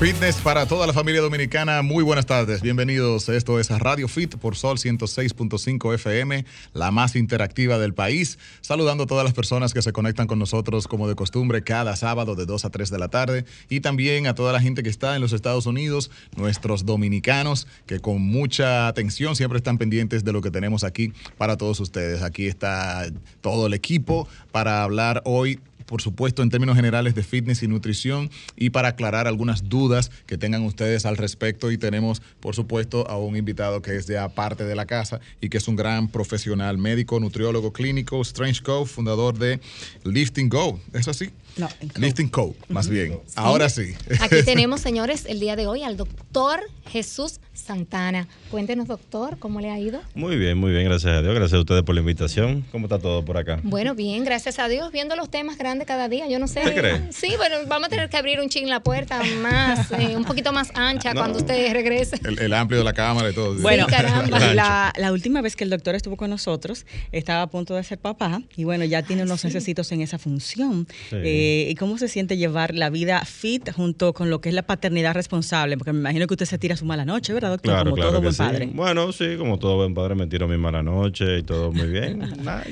Fitness para toda la familia dominicana. Muy buenas tardes. Bienvenidos. Esto es Radio Fit por Sol 106.5 FM, la más interactiva del país. Saludando a todas las personas que se conectan con nosotros como de costumbre cada sábado de 2 a 3 de la tarde. Y también a toda la gente que está en los Estados Unidos, nuestros dominicanos que con mucha atención siempre están pendientes de lo que tenemos aquí para todos ustedes. Aquí está todo el equipo para hablar hoy por supuesto, en términos generales de fitness y nutrición y para aclarar algunas dudas que tengan ustedes al respecto. Y tenemos, por supuesto, a un invitado que es de aparte de la casa y que es un gran profesional médico, nutriólogo clínico, Strange Co, fundador de Lifting Go. ¿Es así? No, Lifting Co, más bien. Ahora sí. Aquí tenemos, señores, el día de hoy al doctor Jesús Santana. Cuéntenos, doctor, ¿cómo le ha ido? Muy bien, muy bien, gracias a Dios. Gracias a ustedes por la invitación. ¿Cómo está todo por acá? Bueno, bien, gracias a Dios. Viendo los temas grandes cada día, yo no sé. ¿Qué cree? Sí, bueno, vamos a tener que abrir un ching la puerta más, eh, un poquito más ancha cuando usted regrese. El, el, amplio de la cámara y todo. Bueno, Sí, caramba. la, la última vez que el doctor estuvo con nosotros, estaba a punto de ser papá y bueno, ya tiene unos necesitos en esa función. Sí. Eh, ¿Y cómo se siente llevar la vida fit junto con lo que es la paternidad responsable? Porque me imagino que usted se tira su mala noche, ¿verdad, doctor? Claro, como claro todo buen sí. padre. Bueno, sí, como todo buen padre me tiro mi mala noche y todo muy bien. Nada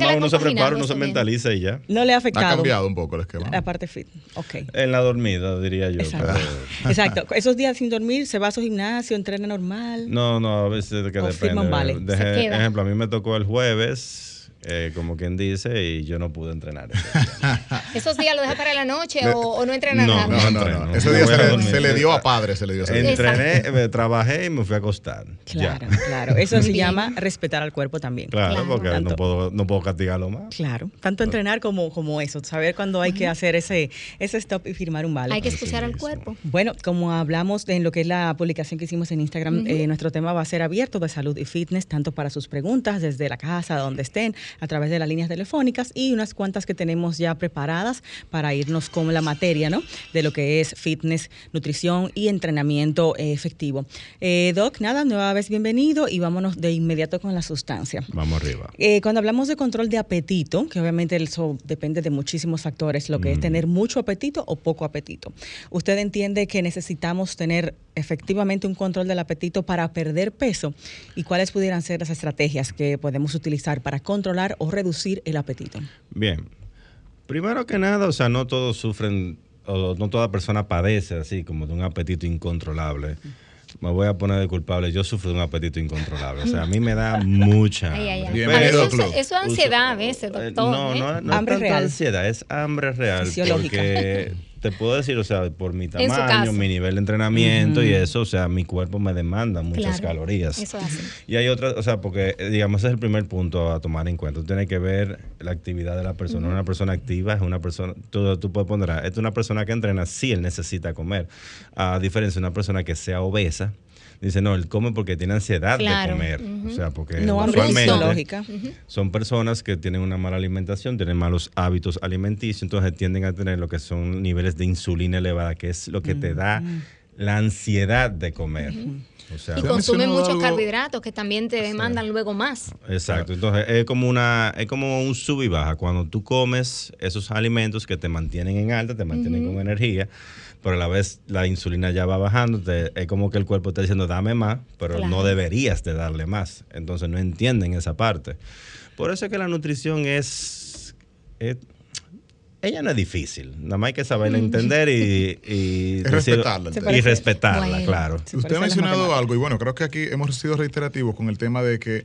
más uno se prepara, uno se bien. mentaliza y ya. No le ha Ha afectado cambiado un poco el esquema. la parte fit. Ok. En la dormida, diría yo. Exacto. pero- Exacto. Esos días sin dormir, se va a su gimnasio, entrena normal. No, no, a veces que O firma depende. un vale. Ejemplo, a mí me tocó el jueves, eh, como quien dice, y yo no pude entrenar. ¿Esos días lo deja para la noche No. o, o no entrena No, nada? No, no, entreno. no. Ese día se le, dormir. se le dio a padre, se le dio. ese día. Entrené, me trabajé y me fui a acostar. Ya. Claro, claro. Eso se llama respetar al cuerpo también. Claro, Claro. porque Tanto. no puedo, no puedo castigarlo más. Claro, tanto entrenar como, como eso, saber cuándo hay que hacer ese, ese stop y firmar un vale. Hay que escuchar al cuerpo. Bueno, como hablamos en lo que es la publicación que hicimos en Instagram, eh, nuestro tema va a ser abierto de salud y fitness, tanto para sus preguntas desde la casa, donde estén, a través de las líneas telefónicas y unas cuantas que tenemos ya preparadas para irnos con la materia, ¿no? De lo que es fitness, nutrición y entrenamiento efectivo. Eh, Doc, nada, nueva vez bienvenido y vámonos de inmediato con la sustancia. Vamos arriba. Eh, cuando hablamos de control de apetito, que obviamente eso depende de muchísimos factores, lo que es tener mucho apetito o poco apetito. ¿Usted entiende que necesitamos tener efectivamente un control del apetito para perder peso? ¿Y cuáles pudieran ser las estrategias que podemos utilizar para controlar o reducir el apetito? Bien. Primero que nada, o sea, no todos sufren, o no toda persona padece así como de un apetito incontrolable. Me voy a poner de culpable, yo sufro de un apetito incontrolable. O sea, a mí me da mucha Ay, ay, Eso, es ansiedad a veces, eh, doctor. No, ¿eh? no, no Hambre es tanto real. ansiedad, es hambre real. Fisiológica. Porque te puedo decir, o sea, por mi tamaño, mi nivel de entrenamiento y eso, o sea, mi cuerpo me demanda muchas Claro, calorías. Eso hace. Y hay otras, o sea, porque eh, digamos ese es el primer punto a tomar en cuenta. Tú tienes que ver la actividad de la persona. Una persona activa es una persona, tú, tú puedes poner, es una persona que entrena, sí, él necesita comer. A diferencia de una persona que sea obesa, dice, no, él come porque tiene ansiedad Claro, de comer. O sea, porque No, usualmente son personas que tienen una mala alimentación, tienen malos hábitos alimenticios, entonces tienden a tener lo que son niveles de insulina elevada, que es lo que te da la ansiedad de comer. O sea, Y Se ha consume mencionado muchos algo- carbohidratos que también te demandan luego más. Exacto, entonces es como una es como un sub y baja. Cuando tú comes esos alimentos que te mantienen en alta, te mantienen con energía, pero a la vez la insulina ya va bajando, te- es como que el cuerpo está diciendo dame más, pero Claro. no deberías de darle más, entonces no entienden esa parte. Por eso es que la nutrición es, es- ella no es difícil, nada más hay que saberla entender y, y, decir- respetarla, y respetarla, Bueno. claro. Usted ha mencionado algo y bueno, creo que aquí hemos sido reiterativos con el tema de que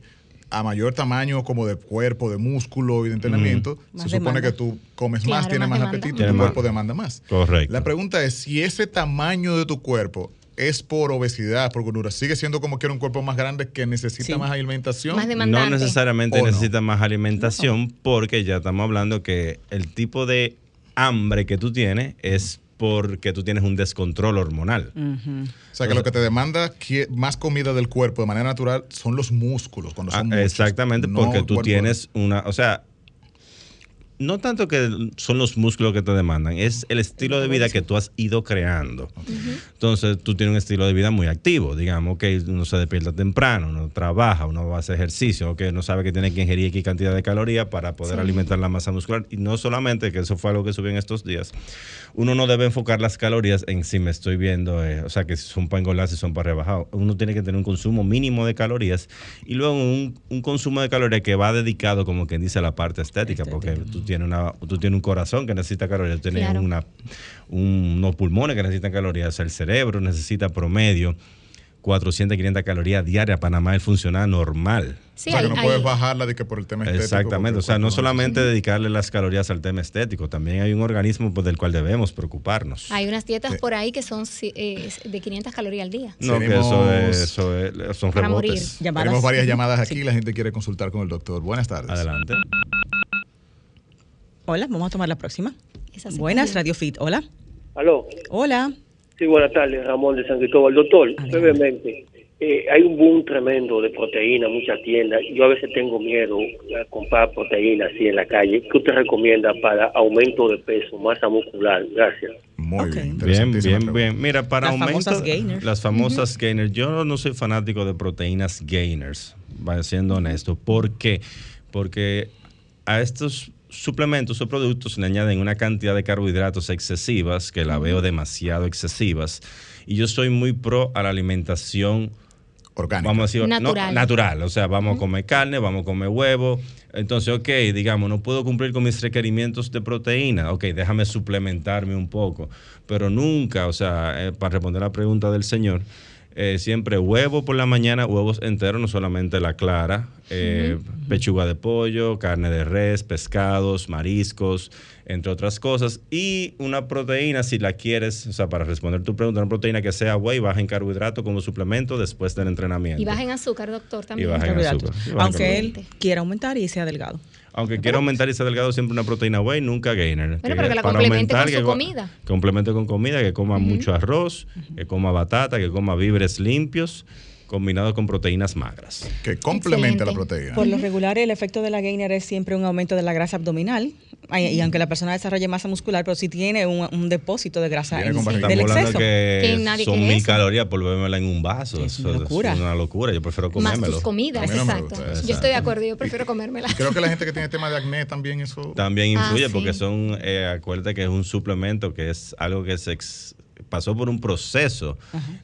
a mayor tamaño como de cuerpo, de músculo y de entrenamiento, Más se supone demanda. que tú comes Claro, más, tienes más demanda. apetito y Tiene tu más. cuerpo demanda más. Correcto. La pregunta es si ese tamaño de tu cuerpo es por obesidad, por gordura, sigue siendo como que era un cuerpo más grande que necesita Sí. más alimentación. Más demandante. No necesariamente necesita más alimentación porque ya estamos hablando que el tipo de hambre que tú tienes es porque tú tienes un descontrol hormonal. O sea, que lo que te demanda más comida del cuerpo de manera natural son los músculos. Cuando son Ah, muchos, exactamente, no porque tú cuerpo. tienes una, o sea, no tanto que son los músculos que te demandan, es el estilo de vida que tú has ido creando. Entonces, tú tienes un estilo de vida muy activo, digamos, que uno se despierta temprano, uno trabaja, uno va a hacer ejercicio, que uno sabe que tiene que ingerir X cantidad de calorías para poder alimentar la masa muscular. Y no solamente, que eso fue algo que subió en estos días, uno no debe enfocar las calorías en si me estoy viendo, eh, o sea, que si son para engordar, si son para rebajar. Uno tiene que tener un consumo mínimo de calorías y luego un, un consumo de calorías que va dedicado, como quien dice, a la parte estética, porque tú tienes, una, tú tienes un corazón que necesita calorías, tú tienes Claro. una, un- unos pulmones que necesitan calorías, o sea, el cerebro necesita promedio 400, 500 calorías diarias para nada más el funcionar normal. Sí, o sea, que no hay- puedes bajarla de que por el tema estético. Exactamente, o sea, no solamente dedicarle las calorías al tema estético, también hay un organismo pues, del cual debemos preocuparnos. Hay unas dietas Sí. por ahí que son eh, de 500 calorías al día. No, que eso es, eso es- son Para morir. rebotes. Tenemos varias llamadas aquí, la gente quiere consultar con el doctor. Buenas tardes. Adelante. Hola, vamos a tomar la próxima. Buenas. Radio Fit. Hola. Aló. Hola. Sí, buenas tardes, Ramón de San Cristóbal. Doctor, brevemente, eh, hay un boom tremendo de proteína, muchas tiendas. Yo a veces tengo miedo a comprar proteína así en la calle. ¿Qué usted recomienda para aumento de peso, masa muscular? Gracias. Muy bien. Bien, bien, bien. Mira, para Las aumento, famosas gainers. las famosas gainers, yo no soy fanático de proteínas gainers, va siendo honesto. ¿Por qué? Porque a estos suplementos o productos le añaden una cantidad de carbohidratos excesivas, que la veo demasiado excesivas, y yo soy muy pro a la alimentación Orgánica. Vamos a decir, no, Natural. natural. O sea, vamos a comer carne, vamos a comer huevo. Entonces, ok, digamos, no puedo cumplir con mis requerimientos de proteína. Ok, déjame suplementarme un poco. Pero nunca, o sea, eh, para responder la pregunta del señor, eh, siempre huevo por la mañana, huevos enteros, no solamente la clara, eh, pechuga de pollo, carne de res, pescados, mariscos, entre otras cosas. Y una proteína, si la quieres, o sea, para responder tu pregunta, una proteína que sea whey, baja en carbohidrato como suplemento después del entrenamiento. Y baja en azúcar, doctor, también. baja en Carbohidratos. azúcar. Y baja en Aunque él quiera aumentar y sea delgado. Aunque quiera aumentar y delgado, siempre una proteína whey, nunca gainer. pero que la para complemente con su que comida. Complemente con comida, que coma mucho arroz, que coma batata, que coma víveres limpios, combinado con proteínas magras. Que complementa la proteína. Por lo regular, el efecto de la gainer es siempre un aumento de la grasa abdominal. Y aunque la persona desarrolle masa muscular, pero si tiene un, un depósito de grasa en- barriga. del exceso. que, Que nadie son mil eso. calorías por bebérmela en un vaso. Es Eso una locura. Es una locura. Yo prefiero Más comérmelo. tus comidas, no exacto. Yo estoy de acuerdo, yo prefiero comérmela. Creo que la gente que tiene tema de acné también eso. También Ah, influye sí. porque son, eh, acuérdate que es un suplemento que es algo que se ex- pasó por un proceso,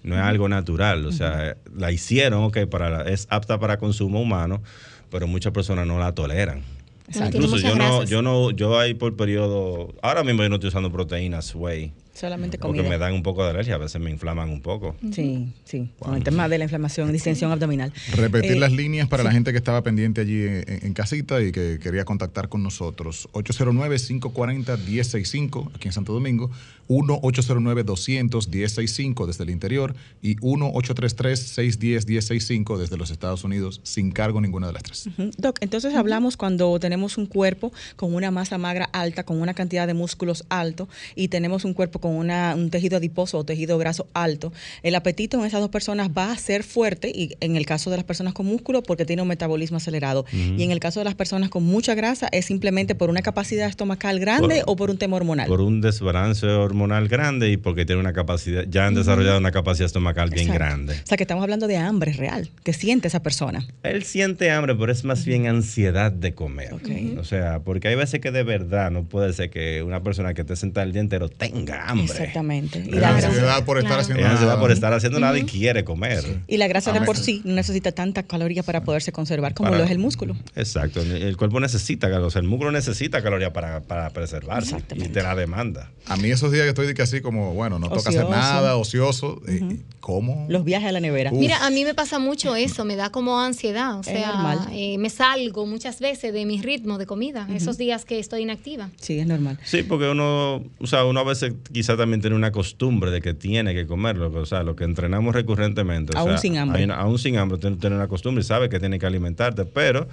no es algo natural. O sea, la hicieron, ok, para la- es apta para consumo humano, pero muchas personas no la toleran. Tiene Incluso yo no, yo no, yo ahí por periodo, ahora mismo yo no estoy usando proteínas, whey, Solamente porque comida. me dan un poco de alergia, a veces me inflaman un poco. Sí, sí. Con el tema de la inflamación, distensión abdominal. Repetir Eh, las líneas para la gente que estaba pendiente allí en, en casita y que quería contactar con nosotros. 809-540-1065 aquí en Santo Domingo, 1-809-200-1065 desde el interior y 1-833-610-1065 desde los Estados Unidos sin cargo ninguna de las tres. Doc, entonces hablamos cuando tenemos un cuerpo con una masa magra alta, con una cantidad de músculos alto y tenemos un cuerpo con una- un tejido adiposo o tejido graso alto. El apetito en esas dos personas va a ser fuerte y en el caso de las personas con músculo porque tiene un metabolismo acelerado. Y en el caso de las personas con mucha grasa es simplemente por una capacidad estomacal grande Por- o por un tema hormonal. Por un desbalance hormonal grande y porque tiene una capacidad, ya han desarrollado una capacidad estomacal bien grande. O sea que estamos hablando de hambre real, que siente esa persona. Él siente hambre, pero es más bien ansiedad de comer. Ok. O sea, porque hay veces que de verdad no puede ser que una persona que esté sentada el día entero tenga hambre. Exactamente. Y la, la ansiedad por estar Claro. haciendo Es ansiedad nada. por estar haciendo nada y quiere comer. y la grasa de por sí no necesita tanta caloría para poderse conservar como Para- lo es el músculo. Exacto. El cuerpo necesita, o sea, el músculo necesita calorías para, para preservarse y te la demanda. A mí esos días que estoy que así como, bueno, no toca hacer nada, ocioso. eh, ¿Cómo? Los viajes a la nevera. Uf. Mira, a mí me pasa mucho eso, me da como ansiedad, o Es sea, normal. eh, me salgo muchas veces de mi ritmo de comida, esos días que estoy inactiva. Sí, es normal. Sí, porque uno, o sea, uno a veces quizá también tiene una costumbre de que tiene que comerlo, o sea, lo que entrenamos recurrentemente. o Aún sea, sin hambre. una- aún sin hambre, tiene, tiene una costumbre y sabe que tiene que alimentarte, pero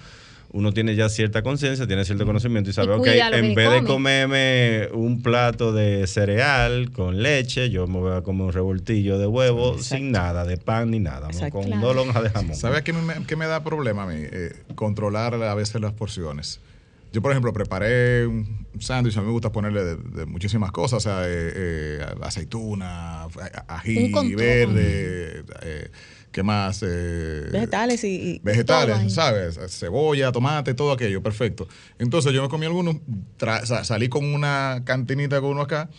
uno tiene ya cierta conciencia, tiene cierto conocimiento y sabe, ok, lo que en vez de come. comerme un plato de cereal con leche, yo me voy a comer un revoltillo de huevo Exacto. sin nada, de pan ni nada, Exacto. con Claro. dos lonjas de jamón. ¿Sabes qué me, qué me da problema a mí? Eh, controlar a veces las porciones. Yo, por ejemplo, preparé un sándwich, a mí me gusta ponerle de, muchísimas cosas, o sea, eh, eh, aceituna, ají verde, eh, ¿Qué más? Eh, vegetales y... vegetales, ¿sabes? Cebolla, tomate, todo aquello, perfecto. Entonces yo me comí algunos, salí con una cantinita con uno acá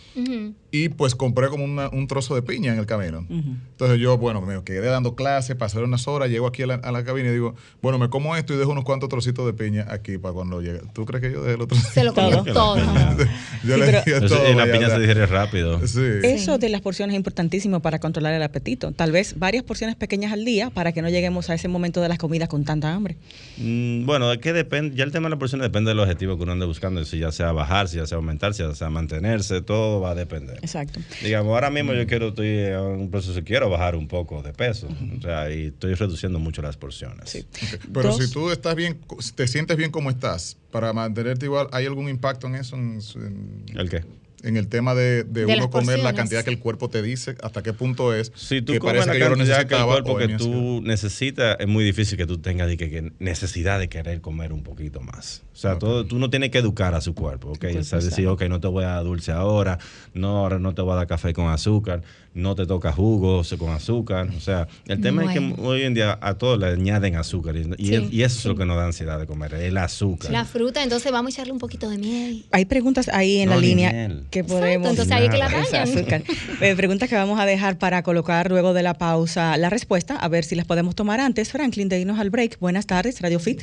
y pues compré como un trozo de piña en el camino. Entonces yo, bueno, me quedé dando clases, pasé unas horas, llego aquí a la, cabina y digo, bueno, me como esto y dejo unos cuantos trocitos de piña aquí para cuando llegue. ¿Tú crees que yo dejé el otro? Se lo comió todo. yo le dije todo. Y la piña se digiere rápido. Eso de las porciones es importantísimo para controlar el apetito. Tal vez varias porciones pequeñas al día para que no lleguemos a ese momento de las comidas con tanta hambre? Mm, bueno, de qué depende, ya el tema de la porción depende del objetivo que uno ande buscando, si ya sea bajar, si ya sea aumentar, si ya sea mantenerse, todo va a depender. Exacto. Digamos, ahora mismo yo quiero, estoy en un proceso, quiero bajar un poco de peso, o sea, y estoy reduciendo mucho las porciones. Sí. Pero si tú estás bien, te sientes bien como estás, para mantenerte igual, ¿hay algún impacto en eso? ¿El qué? En el tema de, de, uno comer la cantidad que el cuerpo te dice, hasta qué punto es. Si tú comes la que cantidad que el cuerpo que tú necesitas, es muy difícil que tú tengas que, necesidad de querer comer un poquito más. O sea, todo, tú no tienes que educar a su cuerpo, ¿ok? O sea, decir, ok, no te voy a dar dulce ahora, no, ahora no te voy a dar café con azúcar no te toca jugos con azúcar. O sea, el tema es que hoy en día a todos le añaden azúcar y, eso es lo que nos da ansiedad de comer, el azúcar. La fruta, entonces vamos a echarle un poquito de miel. Hay preguntas ahí en la línea que podemos... entonces ahí que la azúcar. Eh, preguntas que vamos a dejar para colocar luego de la pausa la respuesta, a ver si las podemos tomar antes. Franklin, de irnos al break. Buenas tardes, Radio Fit.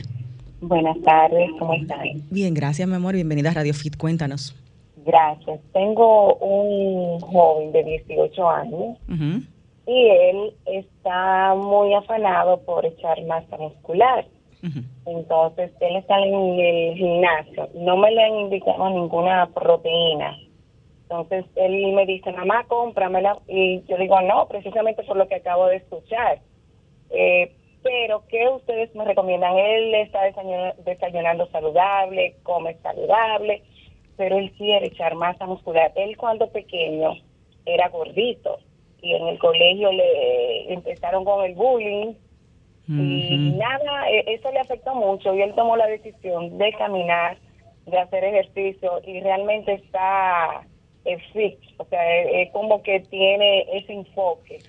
Buenas tardes, ¿cómo están? Bien, gracias, mi amor. Bienvenida a Radio Fit. Cuéntanos. Gracias. Tengo un joven de 18 años y él está muy afanado por echar masa muscular. Entonces, él está en el gimnasio. No me le han indicado ninguna proteína. Entonces, él me dice, mamá, cómpramela. Y yo digo, no, precisamente por lo que acabo de escuchar. Eh, pero, ¿qué ustedes me recomiendan? Él está desayunando saludable, come saludable pero él quiere echar masa muscular. Él cuando pequeño era gordito y en el colegio le empezaron con el bullying y nada, e, eso le afectó mucho y él tomó la decisión de caminar, de hacer ejercicio y realmente está fit, o sea, es, como que tiene ese enfoque.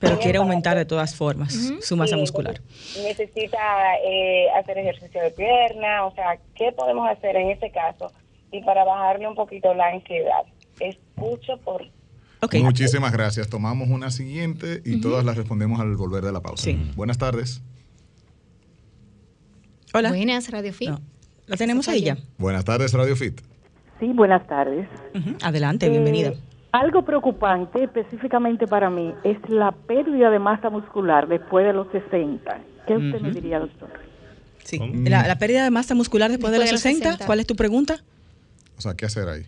Pero quiere aumentar de todas formas su masa muscular. Necesita eh, hacer ejercicio de pierna, o sea, ¿qué podemos hacer en ese caso y para bajarle un poquito la ansiedad. Escucho por... Muchísimas gracias. Tomamos una siguiente y todas las respondemos al volver de la pausa. Buenas tardes. Hola. Buenas, Radio Fit. La tenemos ahí ya. Buenas tardes, Radio Fit. Sí, buenas tardes. Adelante, bienvenida. Eh, algo preocupante específicamente para mí es la pérdida de masa muscular después de los 60. ¿Qué usted me diría, doctor? Sí. La, pérdida de masa muscular después, de, los 60, ¿cuál es tu pregunta? O sea, ¿qué hacer ahí?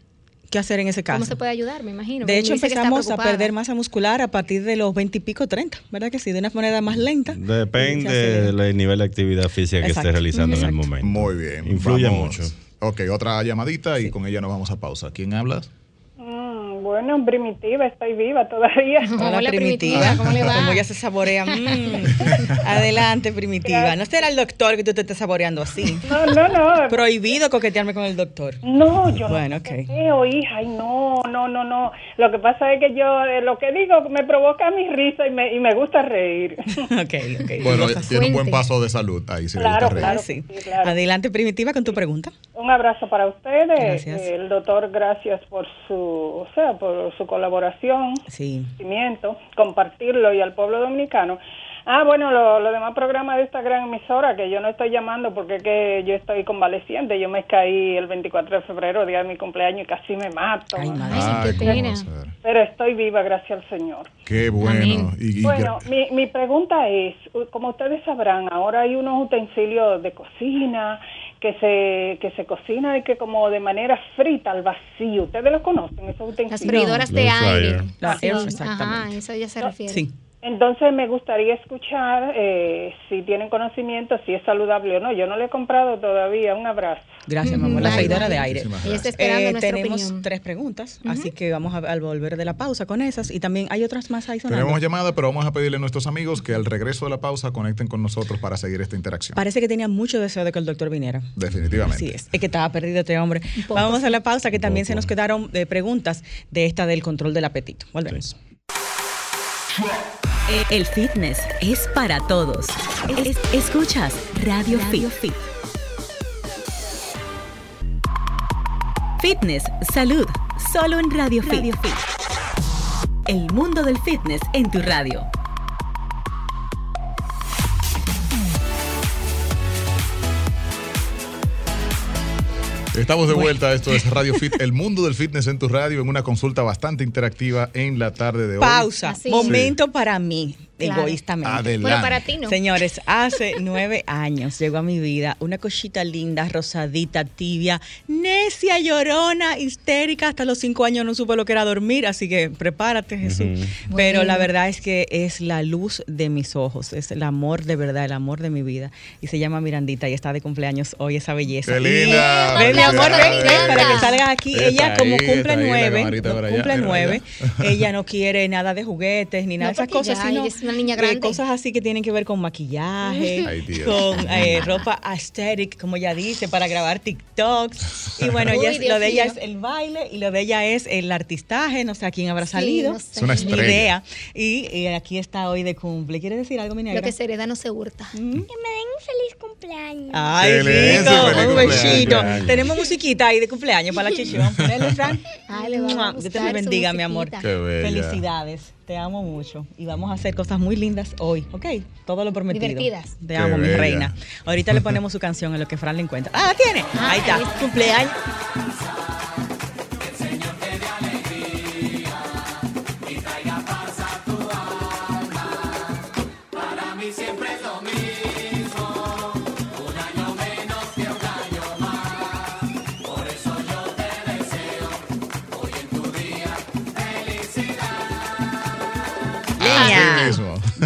¿Qué hacer en ese caso? ¿Cómo se puede ayudar? Me imagino. De hecho, empezamos a perder masa muscular a partir de los 20 y pico, 30, ¿verdad que sí? De una manera más lenta. Depende del nivel de actividad física que estés realizando en el momento. Muy bien. Influye mucho. Ok, otra llamadita y con ella nos vamos a pausa. ¿Quién hablas? Bueno, primitiva, estoy viva todavía. Hola, primitiva. ¿Cómo le va? Como ya se saborea. Mm. Adelante, primitiva. No será el doctor que tú te estés saboreando así. No, no, no. Prohibido coquetearme con el doctor. No, yo bueno, no okay. hija. Ay, no, no, no, no. Lo que pasa es que yo, eh, lo que digo, me provoca mi risa y me, y me gusta reír. ok, ok. Bueno, tiene un buen paso de salud ahí, si claro, le claro, sí. Adelante, primitiva, con tu pregunta. Un abrazo para ustedes. Gracias. El doctor, gracias por su, o sea, por su colaboración, sí. compartirlo y al pueblo dominicano. Ah, bueno, lo, lo demás programas de esta gran emisora, que yo no estoy llamando porque es que yo estoy convaleciente. Yo me caí el 24 de febrero, día de mi cumpleaños, y casi me mato. Ay, madre, pena. Pero estoy viva, gracias al Señor. Qué bueno. bueno, mi, mi pregunta es, como ustedes sabrán, ahora hay unos utensilios de cocina que se, que se cocina y que como de manera frita al vacío. ¿Ustedes lo conocen, esos utensilios? Las freidoras de aire. La exactamente. Ajá, eso ya se refiere. Sí. Entonces me gustaría escuchar eh, si tienen conocimiento, si es saludable o no. Yo no le he comprado todavía. Un abrazo. Gracias, mamá. La seguidora de aire. Eh, tenemos tres preguntas, así que vamos a, al volver de la pausa con esas. Y también hay otras más ahí sonando. Tenemos llamada, pero vamos a pedirle a nuestros amigos que al regreso de la pausa conecten con nosotros para seguir esta interacción. Parece que tenía mucho deseo de que el doctor viniera. Definitivamente. Así es. Es que estaba perdido este hombre. Vamos sí. a la pausa, que también se nos quedaron eh, preguntas de esta del control del apetito. Volvemos. El fitness es para todos. Es- escuchas Radio, Fit. Fitness, salud, solo en Radio, Fit. El mundo del fitness en tu radio. Estamos de vuelta. Esto es Radio Fit, el mundo del fitness en tu radio, en una consulta bastante interactiva en la tarde de hoy. Pausa. Momento para mí, Claro. egoístamente. Adelante. Bueno, para ti no. Señores, hace nueve años llegó a mi vida una cosita linda, rosadita, tibia, necia, llorona, histérica. Hasta los cinco años no supe lo que era dormir, así que prepárate, Jesús. Pero la verdad es que es la luz de mis ojos, es el amor de verdad, el amor de mi vida. Y se llama Mirandita y está de cumpleaños hoy, esa belleza. ¡Qué linda! Ven, mi amor, ven, ven, Miranda. para que salga aquí. Está Ella, como ahí, cumple nueve, allá, cumple nueve, ella no quiere nada de juguetes ni nada No, de esas cosas, ya sino una niña grande. cosas así que tienen que ver con maquillaje, Ay, con eh, ropa aesthetic, como ella dice, para grabar TikToks. Y bueno, Uy, es- lo de ella mío. es el baile y lo de ella es el artistaje, no sé a quién habrá Sí, salido. no sé. Es una estrella. idea. Y, eh, aquí está hoy de cumple. ¿Quieres decir algo, mi negra? Lo que se hereda no se hurta. Un feliz cumpleaños. Ay, feliz un besito. Cumpleaños. Tenemos musiquita ahí de cumpleaños para la chichón. Ponele, Fran. Ay, le vamos a Dios te bendiga, mi amor. Qué bella. Felicidades. Te amo mucho. Y vamos a hacer cosas muy lindas hoy, ¿ok? Todo lo prometido. Divertidas. Te Qué amo, mi bella. reina. Ahorita le ponemos su canción en lo que Fran le encuentra. Ah, ¿la tiene. Ahí está. Cumpleaños.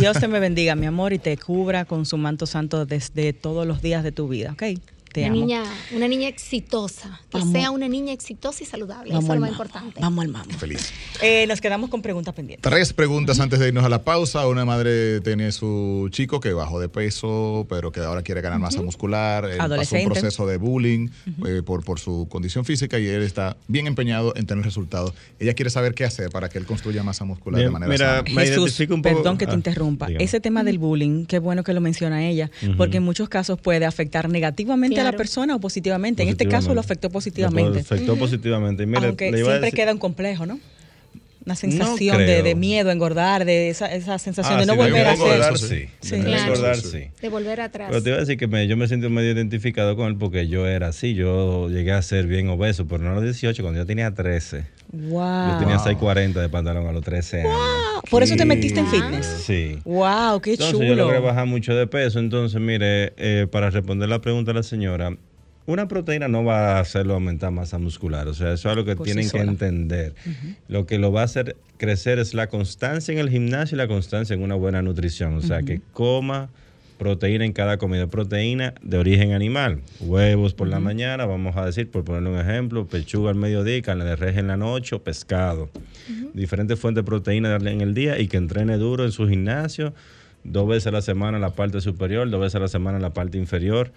Dios te me bendiga, mi amor, y te cubra con su manto santo desde todos los días de tu vida, ¿ok? Te Una amo. niña, una niña exitosa. Que Vamos. sea una niña exitosa y saludable. Vamos Eso es lo más importante. Vamos al mambo. Feliz. Eh, nos quedamos con preguntas pendientes. Tres preguntas antes de irnos a la pausa. Una madre tiene su chico que bajó de peso, pero que ahora quiere ganar masa muscular. Él pasó un proceso de bullying eh, por, por su condición física y él está bien empeñado en tener resultados. Ella quiere saber qué hacer para que él construya masa muscular de manera mira, sana. Me Jesús, identifico un poco- perdón que te Ah, interrumpa. Ese tema del bullying, qué bueno que lo menciona ella, porque en muchos casos puede afectar negativamente a la persona o positivamente. En este caso lo afectó positivamente. Lo afectó positivamente. Y mire, Aunque le iba a siempre decir- queda un complejo, ¿no? Una sensación de, de miedo, engordar, de esa, esa sensación Ah, de no sí, volver a engordar, eso, sí. sí. Sí. De Claro. engordar, Sí. De volver atrás. Pero te iba a decir que me- yo me siento medio identificado con él porque yo era así. Yo llegué a ser bien obeso, pero no a los 18, cuando yo tenía 13. Wow. Yo tenía 640 de pantalón a los 13 años. Por eso te metiste en fitness. Sí. Wow, qué Entonces chulo. yo logré bajar mucho de peso. Entonces, mire, eh, para responder la pregunta de la señora, una proteína no va a hacerlo aumentar masa muscular. O sea, eso es algo que sí tienen que entender. Lo que lo va a hacer crecer es la constancia en el gimnasio y la constancia en una buena nutrición. O sea, que coma proteína en cada comida. Proteína de origen animal. Huevos por la mañana, vamos a decir, por ponerle un ejemplo, pechuga al mediodía, carne de res en la noche, o pescado. Diferentes fuentes de proteína en el día y que entrene duro en su gimnasio. Dos veces a la semana en la parte superior, dos veces a la semana en la parte inferior.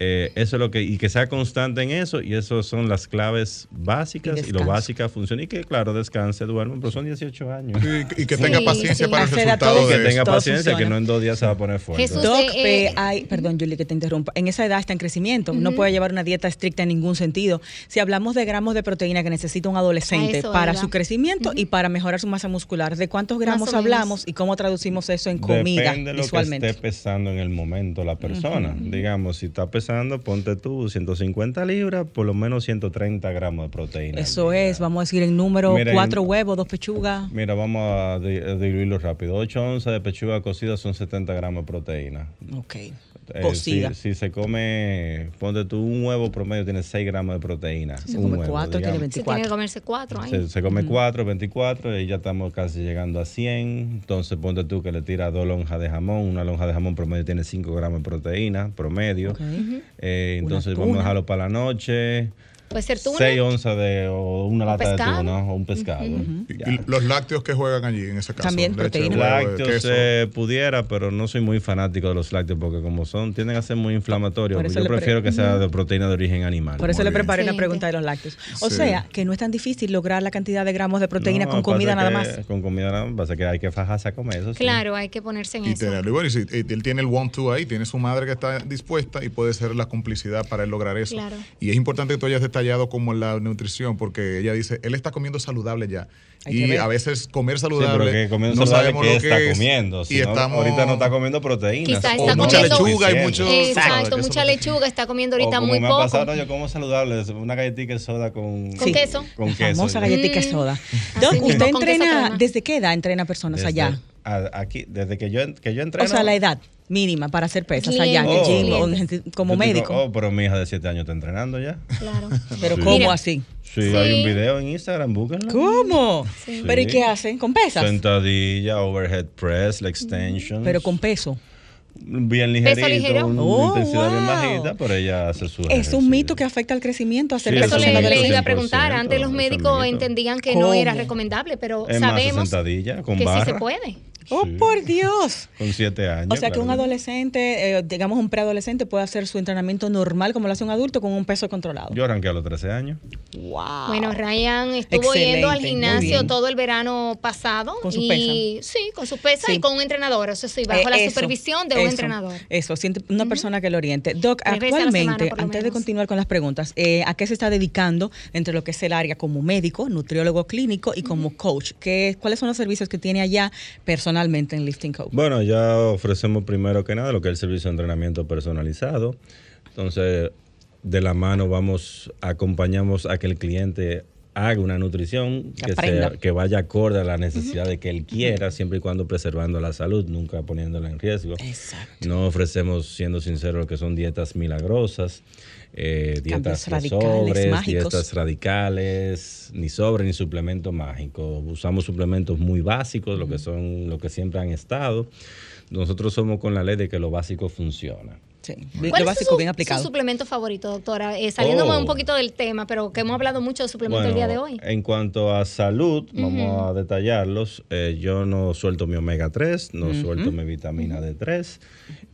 Eh, eso es lo que, y que sea constante en eso, y eso son las claves básicas, Y y, lo básica funciona. Y que, claro, descanse, duerma, pero son 18 años. Y, y que tenga Sí, paciencia sí. para el resultado todo que de tenga todo paciencia, funciona. que no en dos días se va a poner fuerte. Jesús, Doc, eh, eh, hay- perdón, Julie, que te interrumpa. En esa edad está en crecimiento. No puede llevar una dieta estricta en ningún sentido. Si hablamos de gramos de proteína que necesita un adolescente eso para su crecimiento y para mejorar su masa muscular, ¿de cuántos gramos hablamos y cómo traducimos eso en comida Depende de lo visualmente? que esté pesando en el momento la persona. Digamos, si está pesando, ponte tú 150 libras, por lo menos 130 gramos de proteína. Eso es, vamos a decir en número, Mira, cuatro en- huevos, dos pechugas. Mira, vamos a di- a dividirlo rápido. 8 onzas de pechuga cocida son 70 gramos de proteína. Ok. Eh, cocida. Si, si se come, ponte tú un huevo promedio, tiene 6 gramos de proteína. Si se un come huevo, cuatro, tiene digamos. 24. Se tiene que comerse cuatro. ay. Se, se come 4, 24 y ya estamos casi llegando a 100. Entonces ponte tú que le tiras dos lonjas de jamón. Una lonja de jamón promedio tiene 5 gramos de proteína, promedio. Ok. Eh, entonces vamos a dejarlo para la noche. Puede ser tuna. 6 onzas de o una lata de pescado. tuna o un pescado. Y los lácteos que juegan allí en ese caso. También leche, proteína. huevo, Lácteos se pudiera, pero no soy muy fanático de los lácteos porque como son, tienden a ser muy inflamatorios. Yo prefiero que sea de proteína de origen animal. Por eso Muy le bien. preparé una Excelente. pregunta de los lácteos. O Sí. sea, que no es tan difícil lograr la cantidad de gramos de proteína No, con comida nada que más. Con comida nada más. Pasa que hay que fajarse a comer eso. sí. Claro, hay que ponerse en Y eso. tenerlo. Y bueno, y si y él tiene el one-two ahí, tiene su madre que está dispuesta y puede ser la complicidad para él lograr eso. Claro. Y es importante que tú hayas detallado como la nutrición, porque ella dice, él está comiendo saludable ya. Hay y a veces comer saludable, no saludable, sabemos ¿qué lo que está es. comiendo? Si y no, estamos, ahorita no está comiendo proteínas. O no mucha lechuga y mucho... Exacto, mucha Eso- lechuga, está comiendo O ahorita como muy me poco. ha pasado, yo como saludable, una galletita de soda con, Con queso. Con queso. famosa galletita de Mm. soda. Doc, ¿usted entrena, desde qué edad entrena personas Desde- allá? A- aquí, desde que yo, que yo entreno. O sea, la edad mínima para hacer pesas allá en el gym o clientes. en- como yo digo, médico. oh, pero mi hija de 7 años está entrenando ya. Claro. Pero Sí. ¿cómo Mira. así? Sí, Sí. hay un video en Instagram, búsquenlo. ¿Cómo? Sí. ¿Pero y Sí. qué hacen? ¿Con pesas? Sentadilla, overhead press, la extension. Pero con peso. bien ligerito, ligero. una Oh, intensidad bien wow. bajita, pero ella hace su Es ejercicio. un mito que afecta al crecimiento hacer Sí, Eso le, le iba a preguntar. 100%, Antes los médicos entendían que ¿Cómo? no era recomendable, pero Es más, sabemos sentadilla, con que sí barra. se puede. Oh, Sí. por Dios. Con 7 años. O sea que un adolescente, eh, digamos un preadolescente, puede hacer su entrenamiento normal como lo hace un adulto con un peso controlado. Yo arranqué a los 13 años. wow. Bueno, Ryan estuvo Excelente, yendo al gimnasio todo el verano pasado. Con su y, Sí, con su pesa Sí. y con un entrenador. Eso sí, bajo Eh, la eso, supervisión de un eso, entrenador. Eso, siente una persona que lo oriente. Doc, Tres actualmente, semana, antes de continuar con las preguntas, eh, ¿a qué se está dedicando entre lo que es el área como médico, nutriólogo clínico y como coach? ¿Qué, ¿Cuáles son los servicios que tiene allá personalmente en Lifting Coach? Bueno, ya ofrecemos primero que nada lo que es el servicio de entrenamiento personalizado. Entonces, de la mano vamos, acompañamos a que el cliente haga una nutrición Que sea, que vaya acorde a la necesidad de que él quiera, siempre y cuando preservando la salud, nunca poniéndola en riesgo. Exacto. No ofrecemos, siendo sinceros, lo que son dietas milagrosas, eh, dietas de sobres, mágicos. dietas radicales, ni sobre ni suplemento mágico. Usamos suplementos muy básicos, lo que son, lo que siempre han estado. Nosotros somos con la ley de que lo básico funciona. Sí, ¿Cuál lo es básico su, bien su aplicado. suplemento favorito, doctora? Eh, saliéndome Oh. un poquito del tema, pero que hemos hablado mucho de suplemento el día de hoy. En cuanto a salud, vamos a detallarlos. Eh, yo no suelto mi omega 3, no suelto mi vitamina D3.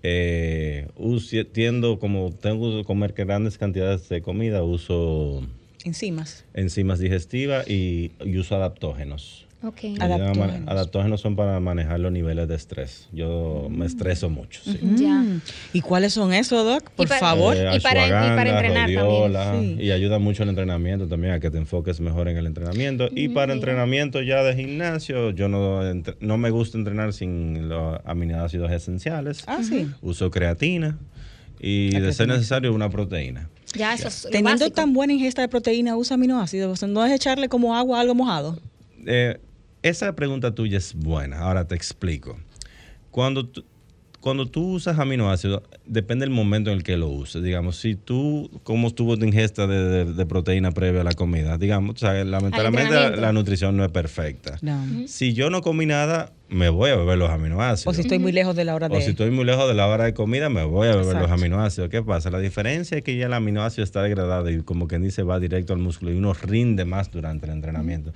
Eh, usi- tiendo, como tengo que comer grandes cantidades de comida, uso Enzimas. enzimas digestivas y, y uso adaptógenos. Ok. Me ayudan a mane- Adaptógenos. Adaptógenos son para manejar los niveles de estrés. Yo me estreso mucho. sí. Mm. ¿Y cuáles son esos, Doc? Por Y para- favor. Eh, Y para- y para ashwagandha, entrenar también. Sí. Y ayuda mucho el entrenamiento también, a que te enfoques mejor en el entrenamiento. Y para entrenamiento ya de gimnasio, yo no, no me gusta entrenar sin los aminoácidos esenciales. Ah, sí. Uso creatina y La de ser necesario una proteína. Ya, eso es Teniendo básico. tan buena ingesta de proteína, usa aminoácidos. O sea, no es echarle como agua a algo mojado. Eh, esa pregunta tuya es buena. Ahora te explico. Cuando tú, cuando tú usas aminoácidos, depende del momento en el que lo uses. Digamos, si tú, ¿cómo estuvo tu ingesta de, de- de proteína previa a la comida? Digamos, o sea, lamentablemente la, la nutrición no es perfecta. No. Si yo no comí nada, me voy a beber los aminoácidos. O si estoy muy lejos de la hora de... O si estoy muy lejos de la hora de comida, me voy a beber los aminoácidos. ¿Qué pasa? La diferencia es que ya el aminoácido está degradado y como quien dice va directo al músculo y uno rinde más durante el entrenamiento.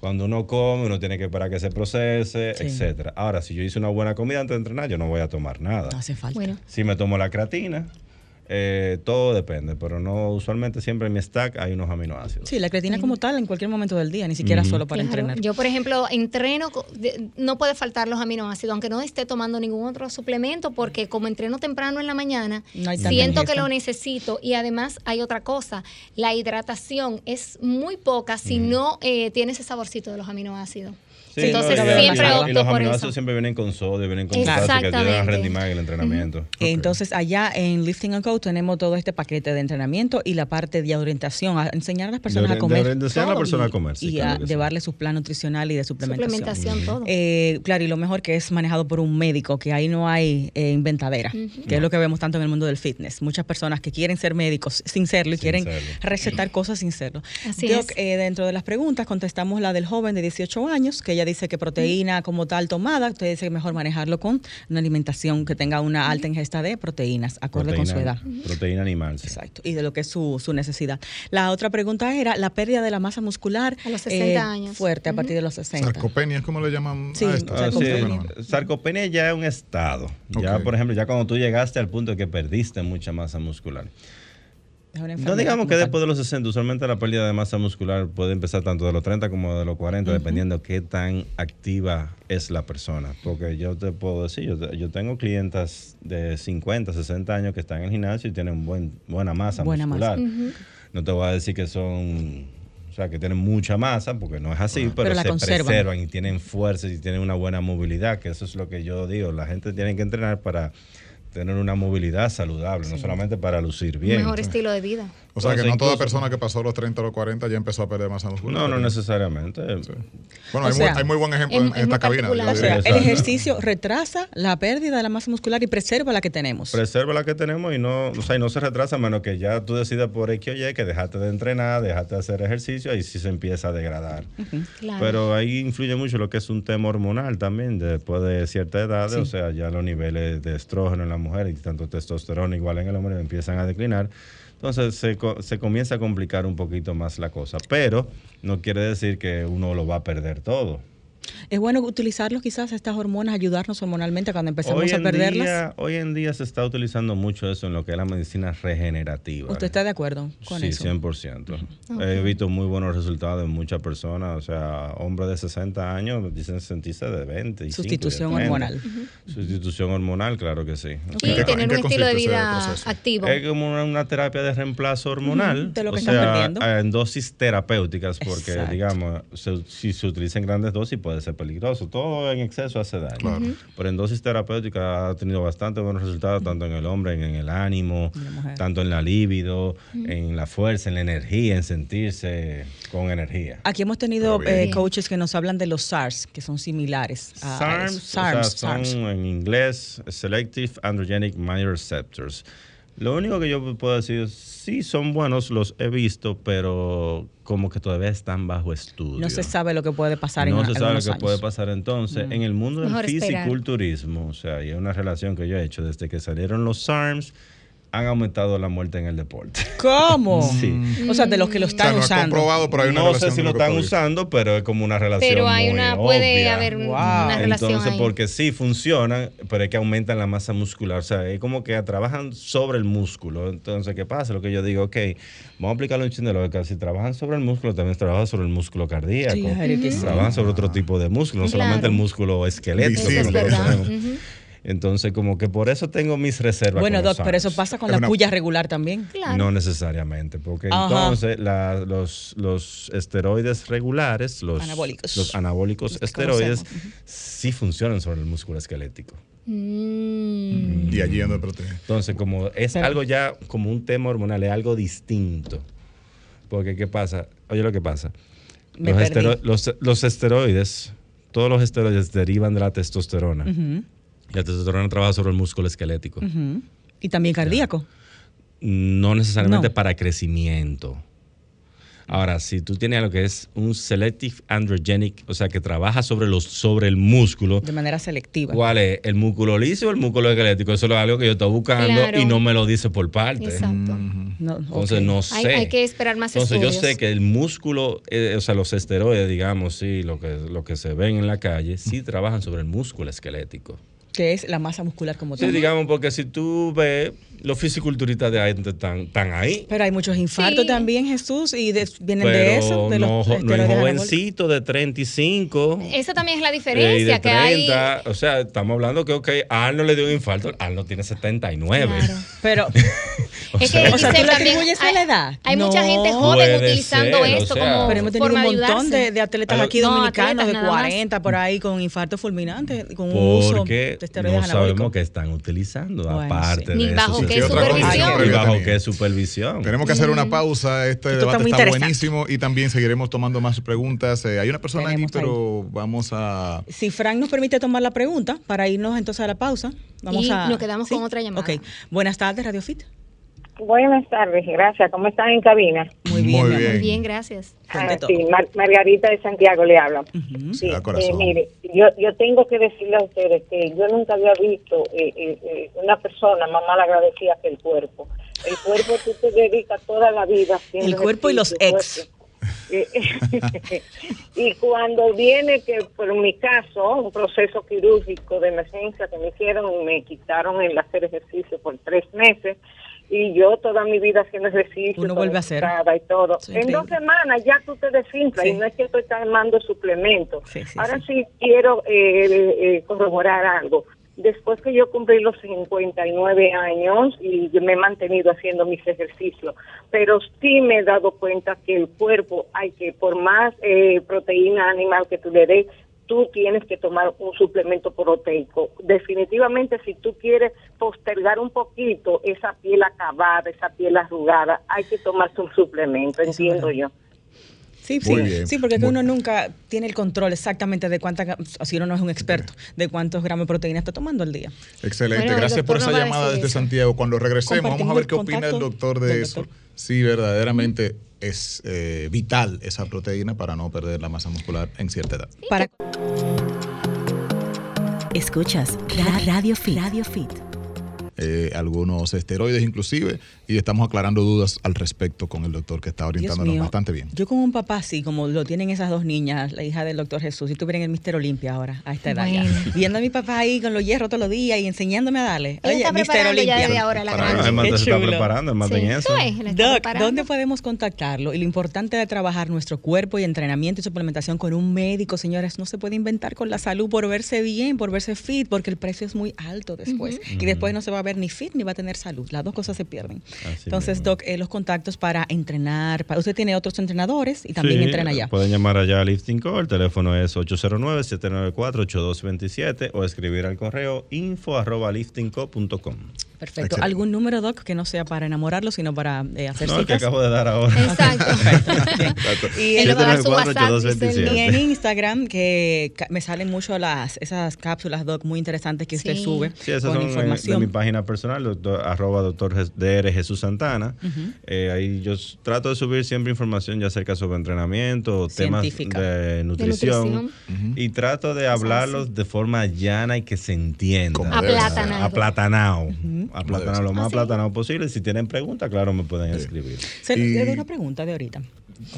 Cuando uno come, uno tiene que esperar que se procese, Sí. etcétera. Ahora, si yo hice una buena comida antes de entrenar, yo no voy a tomar nada. No hace falta. Bueno, Si me tomo la creatina, eh, todo depende, pero no usualmente siempre en mi stack hay unos aminoácidos. Sí, la creatina como tal en cualquier momento del día, ni siquiera solo para claro. entrenar. Yo, por ejemplo, entreno, no puede faltar los aminoácidos, aunque no esté tomando ningún otro suplemento, porque como entreno temprano en la mañana, No siento que lo necesito. Y además hay otra cosa, la hidratación es muy poca si no eh, tiene ese saborcito de los aminoácidos. Entonces no, y- siempre y, opto los por eso. siempre vienen con sodio, vienen con potasio que ayudan a Exactamente. rendir más en el entrenamiento. Entonces, allá en Lifting and Co tenemos todo este paquete de entrenamiento y la parte de orientación, a enseñar a las personas De a comer. de orientación a la persona y- a comer, sí, y claro a sí. llevarle su plan nutricional y de suplementación. Suplementación, todo. Eh, claro, y lo mejor que es manejado por un médico, que ahí no hay eh, inventadera, que es lo que vemos tanto en el mundo del fitness. Muchas personas que quieren ser médicos sin serlo y quieren serlo. recetar cosas sin serlo. Así Doc, es. eh, dentro de las preguntas contestamos la del joven de 18 años, que ella dice que proteína como tal tomada, usted dice que mejor manejarlo con una alimentación que tenga una alta ingesta de proteínas, acorde con su edad. Proteína animal. sí. Exacto, y de lo que es su, su necesidad. La otra pregunta era la pérdida de la masa muscular A los 60 años. fuerte a partir de los 60. Sarcopenia, ¿cómo le llaman Sí, a esto? Ah, sí, Sarcopenia. Ya es un estado. Ya, por ejemplo, ya cuando tú llegaste al punto de que perdiste mucha masa muscular. No digamos que después de los 60, usualmente la pérdida de masa muscular puede empezar tanto de los 30 como de los 40, dependiendo qué tan activa es la persona. Porque yo te puedo decir, yo, te- yo tengo clientas de 50, 60 años que están en el gimnasio y tienen buen, buena masa Buena masa. muscular. No te voy a decir que son, o sea, que tienen mucha masa, porque no es así, pero, Pero la se conservan. preservan y tienen fuerza y tienen una buena movilidad, que eso es lo que yo digo. La gente tiene que entrenar para tener una movilidad saludable, no solamente para lucir bien. Mejor estilo de vida. O sea, que no toda persona que pasó los 30 o los 40 ya empezó a perder masa muscular. No, no necesariamente. Bueno, hay, sea, muy, hay muy buen ejemplo en, es en esta cabina. O sea, el ejercicio retrasa la pérdida de la masa muscular y preserva la que tenemos. Preserva la que tenemos y no, o sea, y no se retrasa a menos que ya tú decidas por X o Y que dejaste de entrenar, dejaste de hacer ejercicio y sí se empieza a degradar. Claro. Pero ahí influye mucho lo que es un tema hormonal también, después de cierta edad, Sí. o sea, ya los niveles de estrógeno en la mujer y tanto testosterona igual en el hombre empiezan a declinar. Entonces se, se comienza a complicar un poquito más la cosa, pero no quiere decir que uno lo va a perder todo. Es bueno utilizarlos quizás estas hormonas, ayudarnos hormonalmente cuando empezamos Hoy a perderlas. día, hoy en día se está utilizando mucho eso en lo que es la medicina regenerativa. ¿Usted está de acuerdo con sí, eso? 100%. He visto muy buenos resultados en muchas personas, o sea, hombres de 60 años dicen sentirse de 20. y Sustitución 30. hormonal. Sustitución hormonal, claro que sí. O y tener ¿en qué un estilo de vida activo. es como una, una terapia de reemplazo hormonal. De lo que o están sea, perdiendo. En dosis terapéuticas, porque, Exacto. digamos, se- si se utiliza en grandes dosis puede ser peligroso. Todo en exceso hace daño. Pero en dosis terapéuticas ha tenido bastante buenos resultados, tanto en el hombre, en el ánimo, tanto en la libido, en la fuerza, en la energía, en sentirse con energía. Aquí hemos tenido eh, coaches que nos hablan de los SARS, que son similares a SARMs, eso. o sea, SARS, son SARS. en inglés Selective Androgenic Minor Receptors. Lo único que yo puedo decir es, sí son buenos, los he visto, pero como que todavía están bajo estudio. No se sabe lo que puede pasar No en se sabe lo que años. Mm. puede pasar entonces. En el mundo del fisiculturismo, o sea, y es una relación que yo he hecho desde que salieron los SARMs, han aumentado la muerte en el deporte. ¿Cómo? Sí. O sea, de los que lo O sea, están no usando. comprobado, pero hay una no relación sé si lo están usando, pero es como una relación Pero hay muy una, puede obvia. haber un- Wow. una relación Entonces, ahí. porque sí funcionan, pero es que aumentan la masa muscular. O sea, es como que trabajan sobre el músculo. Entonces, ¿qué pasa? Lo que yo digo, ok, vamos a aplicarlo en chin de lógica. Si trabajan sobre el músculo, también trabajan sobre el músculo cardíaco. Claro que sí. Trabajan sobre otro tipo de músculo, no Claro. solamente el músculo esquelético. Visible. que es nosotros verdad. tenemos. Ujú. Entonces, como que por eso tengo mis reservas. Bueno, con los Doc, pero eso pasa con Es la una- puya regular también. Claro. No necesariamente, porque Ajá. entonces la- los, los esteroides regulares, los Anabólicos. los anabólicos Los que esteroides, conocemos. sí funcionan sobre el músculo esquelético. Mm. Y allí donde protege. Entonces, como es Pero- algo ya como un tema hormonal, es algo distinto. Porque, ¿qué pasa? Oye, lo que pasa. Los, estero- los- los esteroides, todos los esteroides derivan de la testosterona. Y la testosterona trabaja sobre el músculo esquelético. Y también cardíaco. No necesariamente No. para crecimiento. Ahora, si tú tienes lo que es un selective androgenic, o sea, que trabaja sobre los sobre el músculo, De manera selectiva. ¿cuál es? ¿El músculo liso o el músculo esquelético? Eso es algo que yo estoy buscando Claro. y no me lo dice por parte. Exacto. No, Entonces no sé. Hay, hay que esperar más Entonces yo sé que el músculo, eh, o sea, los esteroides, digamos, sí, lo que, lo que se ven en la calle, sí trabajan sobre el músculo esquelético. Que es la masa muscular como Sí, tal. digamos, porque si tú ves, los fisiculturistas de antes están, están ahí. Pero hay muchos infartos Sí. también, Jesús, y de- vienen Pero de eso, de no, los no es jovencito de 35. Esa también es la eh, diferencia, de que hay... 30, o sea, estamos hablando que, ok, a Arnold le dio un infarto, Arnold tiene 79. Claro. Pero, O Es sea, que o sea, ¿tú le también atribuyes a la edad? Hay No. mucha gente joven utilizando ser, o esto sea, como pero hemos tenido forma un de montón de, de atletas No, aquí atletas dominicanos de nada más. 40 por ahí con infarto fulminante, con un uso porque de esteroides no sabemos qué están utilizando, Bueno, aparte sí. de Ni eso. bajo. Qué ¿Qué otra supervisión. condición Y bajo qué supervisión. Tenemos que hacer una pausa. Este Esto debate está buenísimo y también seguiremos tomando más preguntas. Eh, hay una persona Tenemos aquí, pero vamos a. Si Frank nos permite tomar la pregunta para irnos entonces a la pausa, vamos Y a. nos quedamos con otra llamada. Ok. Buenas tardes, Radio Fit. Buenas tardes, gracias. ¿Cómo están en cabina? Muy bien. Muy bien. Muy bien, gracias. Ah, sí, Mar- Margarita de Santiago le habla. Ujú. Sí, Da corazón. eh, mire, yo, yo tengo que decirle a ustedes que yo nunca había visto eh, eh, una persona más mal agradecida que el cuerpo. El cuerpo tú te dedicas toda la vida haciendo El cuerpo y los ex. Eh, y cuando viene que por mi caso un proceso quirúrgico de emergencia que me hicieron me quitaron el hacer ejercicio por tres meses y yo toda mi vida haciendo ejercicio Uno vuelve a hacer. y todo en dos semanas ya tú te desinflas Sí. y no es que estoy tomando suplementos Sí, sí, ahora sí. sí, quiero eh, eh, corroborar algo después que yo cumplí los 59 años y yo me he mantenido haciendo mis ejercicios, pero sí me he dado cuenta que el cuerpo hay que, por más eh, proteína animal que tú le des, tú tienes que tomar un suplemento proteico. Definitivamente, si tú quieres postergar un poquito esa piel acabada, esa piel arrugada, hay que tomarse un suplemento, Eso entiendo yo. Sí, Muy sí, bien. sí, porque es que Muy- uno nunca tiene el control exactamente de cuánta, si uno no es un experto, de cuántos gramos de proteína está tomando al día. Excelente. Bueno, Gracias por esa llamada desde eso. Santiago. Cuando regresemos, vamos a ver qué opina el doctor de eso. doctor. Si verdaderamente es eh, vital esa proteína para no perder la masa muscular en cierta edad. Para Escuchas Ra- Radio Fit. Radio Fit. Eh, algunos esteroides inclusive y estamos aclarando dudas al respecto con el doctor que está orientándonos mío, bastante bien. Yo con un papá así, como lo tienen esas dos niñas, la hija del doctor Jesús, y tuvieran el Mister Olimpia ahora, a esta edad ya. Bueno. Viendo a mi papá ahí con los hierros todos los días y enseñándome a darle. Está Mister ya Olimpia. ahora la Para-. Además, Qué se está preparando, más en Sí, eso. eso es, la está Doc, preparando. ¿dónde podemos contactarlo? Y lo importante de trabajar nuestro cuerpo y entrenamiento y suplementación con un médico, señores, no se puede inventar con la salud por verse bien, por verse fit, porque el precio es muy alto después. Y después no se va a ni fit ni va a tener salud. Las dos cosas se pierden. Así Entonces, mismo. Doc, eh, los contactos para entrenar. para- usted tiene otros entrenadores y también Sí, entrena allá. Pueden llamar allá a Lifting Co. El teléfono es 809-794-8227 o escribir al correo info arroba liftingco.com. Perfecto. Excelente. ¿Algún número, Doc, que no sea para enamorarlo, sino para eh, hacer No, el que citas? acabo de dar ahora. Exacto. Y Él va a dar su WhatsApp, 794-8227. dice él. Y en Instagram, que me salen mucho las esas cápsulas, Doc, muy interesantes que usted Sí. sube Sí, esas con son eh, información. de mi página personal, doctor, arroba doctor DR Jesús Santana. Eh, ahí yo trato de subir siempre información ya acerca sobre entrenamiento, temas Científica. de nutrición. Y trato de hablarlos de forma llana y que se entienda. Aplatanado. Aplatanado. Como Aplatanado, debe lo más Ah, sí. aplatanado posible. Si tienen preguntas, claro, me pueden escribir. Se Y- le doy una pregunta de ahorita.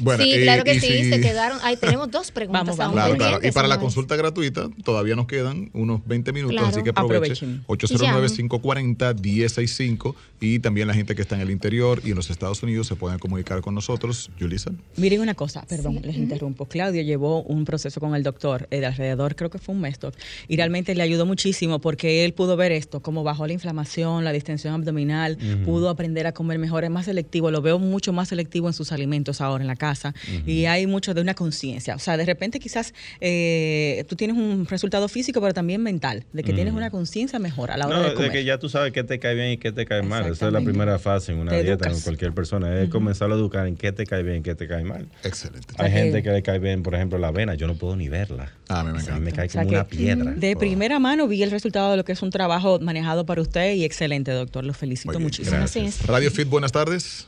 Bueno, sí, y- claro que y sí, si- se quedaron. Ahí tenemos dos preguntas Vamos, aún. Claro, claro. Y para la consulta gratuita todavía nos quedan unos 20 minutos, Claro. así que aprovechen. Aprovechen. 809-540-1065 y también la gente que está en el interior y en los Estados Unidos se pueden comunicar con nosotros. Yulisa. Miren una cosa, perdón, les interrumpo. Claudio llevó un proceso con el doctor eh, de alrededor, creo que fue un mes, doc, y realmente le ayudó muchísimo porque él pudo ver esto, cómo bajó la inflamación, la distensión abdominal, pudo aprender a comer mejor, es más selectivo, lo veo mucho más selectivo en sus alimentos ahora en la casa y hay mucho de una conciencia. O sea, de repente quizás eh, tú tienes un resultado físico, pero también mental, de que tienes una conciencia mejor a la hora No, de de, comer. que ya tú sabes qué te cae bien y qué te cae mal. Esa es la primera fase en una Te dieta, en educas. cualquier persona. Es comenzar a educar en qué te cae bien y qué te cae mal. Excelente. Hay sea gente que le cae bien, por ejemplo, la avena. Yo no puedo ni verla. Ah, a mí me sea, encanta. me cae O sea como que, una piedra. De primera mano vi el resultado de lo que es un trabajo manejado para usted y excelente, doctor. Lo felicito muchísimo. Es. Radio Fit, buenas tardes.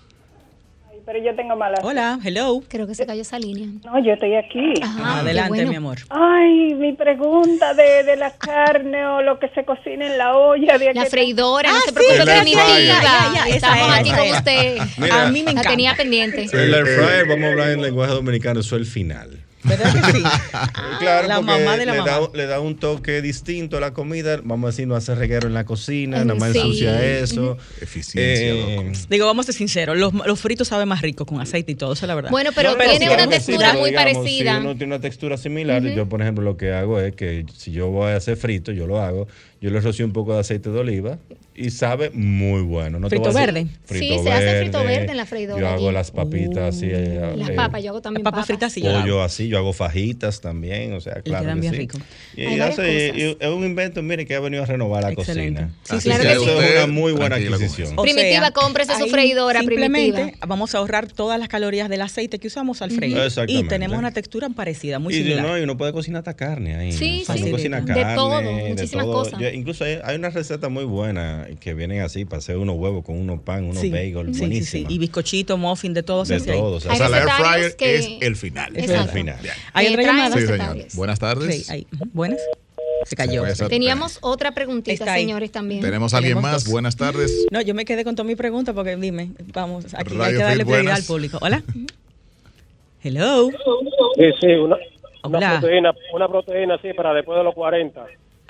Pero yo tengo mala Hola, hello. Creo que se cayó esa línea. No, yo estoy aquí. Ajá, Adelante, bueno. mi amor. Ay, mi pregunta de, de la carne o lo que se cocina en la olla. De La que- freidora, no Ah, se sí, preocupe, fryer. Ya, ya, esa Estamos aquí esa con usted. Mira, a mí me La encanta. tenía pendiente. El air Eh, fryer, vamos a hablar en lenguaje dominicano, eso es el final. ¿Verdad que sí? claro, la porque mamá de la le, mamá. Da, le da un toque distinto a la comida. Vamos a decir, no hace reguero en la cocina, nada más Sí. ensucia eso. Eficiencia, Eh, Digo, vamos a ser sinceros, los, los fritos saben más rico con aceite y todo, eso es la verdad. Bueno, pero No, tiene claro una textura muy digamos, parecida. Si uno tiene una textura similar, yo por ejemplo lo que hago es que si yo voy a hacer frito, yo lo hago, yo le rocío un poco de aceite de oliva y sabe muy bueno. No ¿Frito verde? Frito Sí, se hace frito verde en la freidora Yo hago las papitas así. eh, Las eh, papas, yo hago también papas. fritas Pollo así, yo hago fajitas también, o sea, claro. quedan que bien sí. ricos. Y, y hace- es un invento, mire, que ha venido a renovar la Excelente. cocina. Sí, Así claro que eso sí. es una muy buena Tranquila adquisición. O Primitiva, cómprese su freidora simplemente primitiva. vamos a ahorrar todas las calorías del aceite que usamos al freír. Y tenemos una textura parecida, muy y similar. no, y uno puede cocinar hasta carne ahí. Sí, sea, sí. uno cocina De carne, todo, de muchísimas todo. cosas. Yo- incluso hay, hay una receta muy buena que vienen así para hacer unos huevos con unos pan, unos Sí, bagels, sí, sí, buenísima. sí. Y bizcochito, muffin, de todo. se De todo, o sea, sea, la air fryer que- es el final. Es el Exacto. Final. ¿Hay otra llamada? Sí, señor. Buenas tardes. Ujú. Buenas. Se cayó. ser. Teníamos otra preguntita, Está ahí. señores, también. Tenemos a alguien Tenemos más. dos. Buenas tardes. No, yo me quedé con toda mi pregunta porque dime, vamos, aquí hay Radio que darle prioridad buenas. al público. Hola. Hello. Sí, sí, una, una Hola. proteína, una proteína así para después de los 40.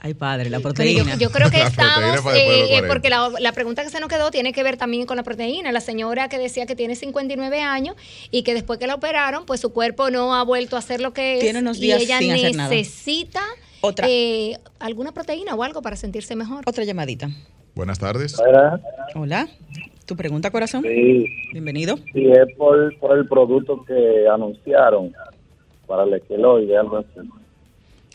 Ay, padre, la proteína. yo, yo creo que La estamos, de eh, 40. porque la, la pregunta que se nos quedó tiene que ver también con la proteína. La señora que decía que tiene 59 años y que después que la operaron, pues su cuerpo no ha vuelto a hacer lo que es. Tiene unos y días ella sin hacer nada. necesita Otra. eh, alguna proteína o algo para sentirse mejor. Otra llamadita. Buenas tardes. Hola. ¿Tu pregunta, corazón? Sí, Bienvenido. sí, es por, por el producto que anunciaron para el esqueloide, algo así.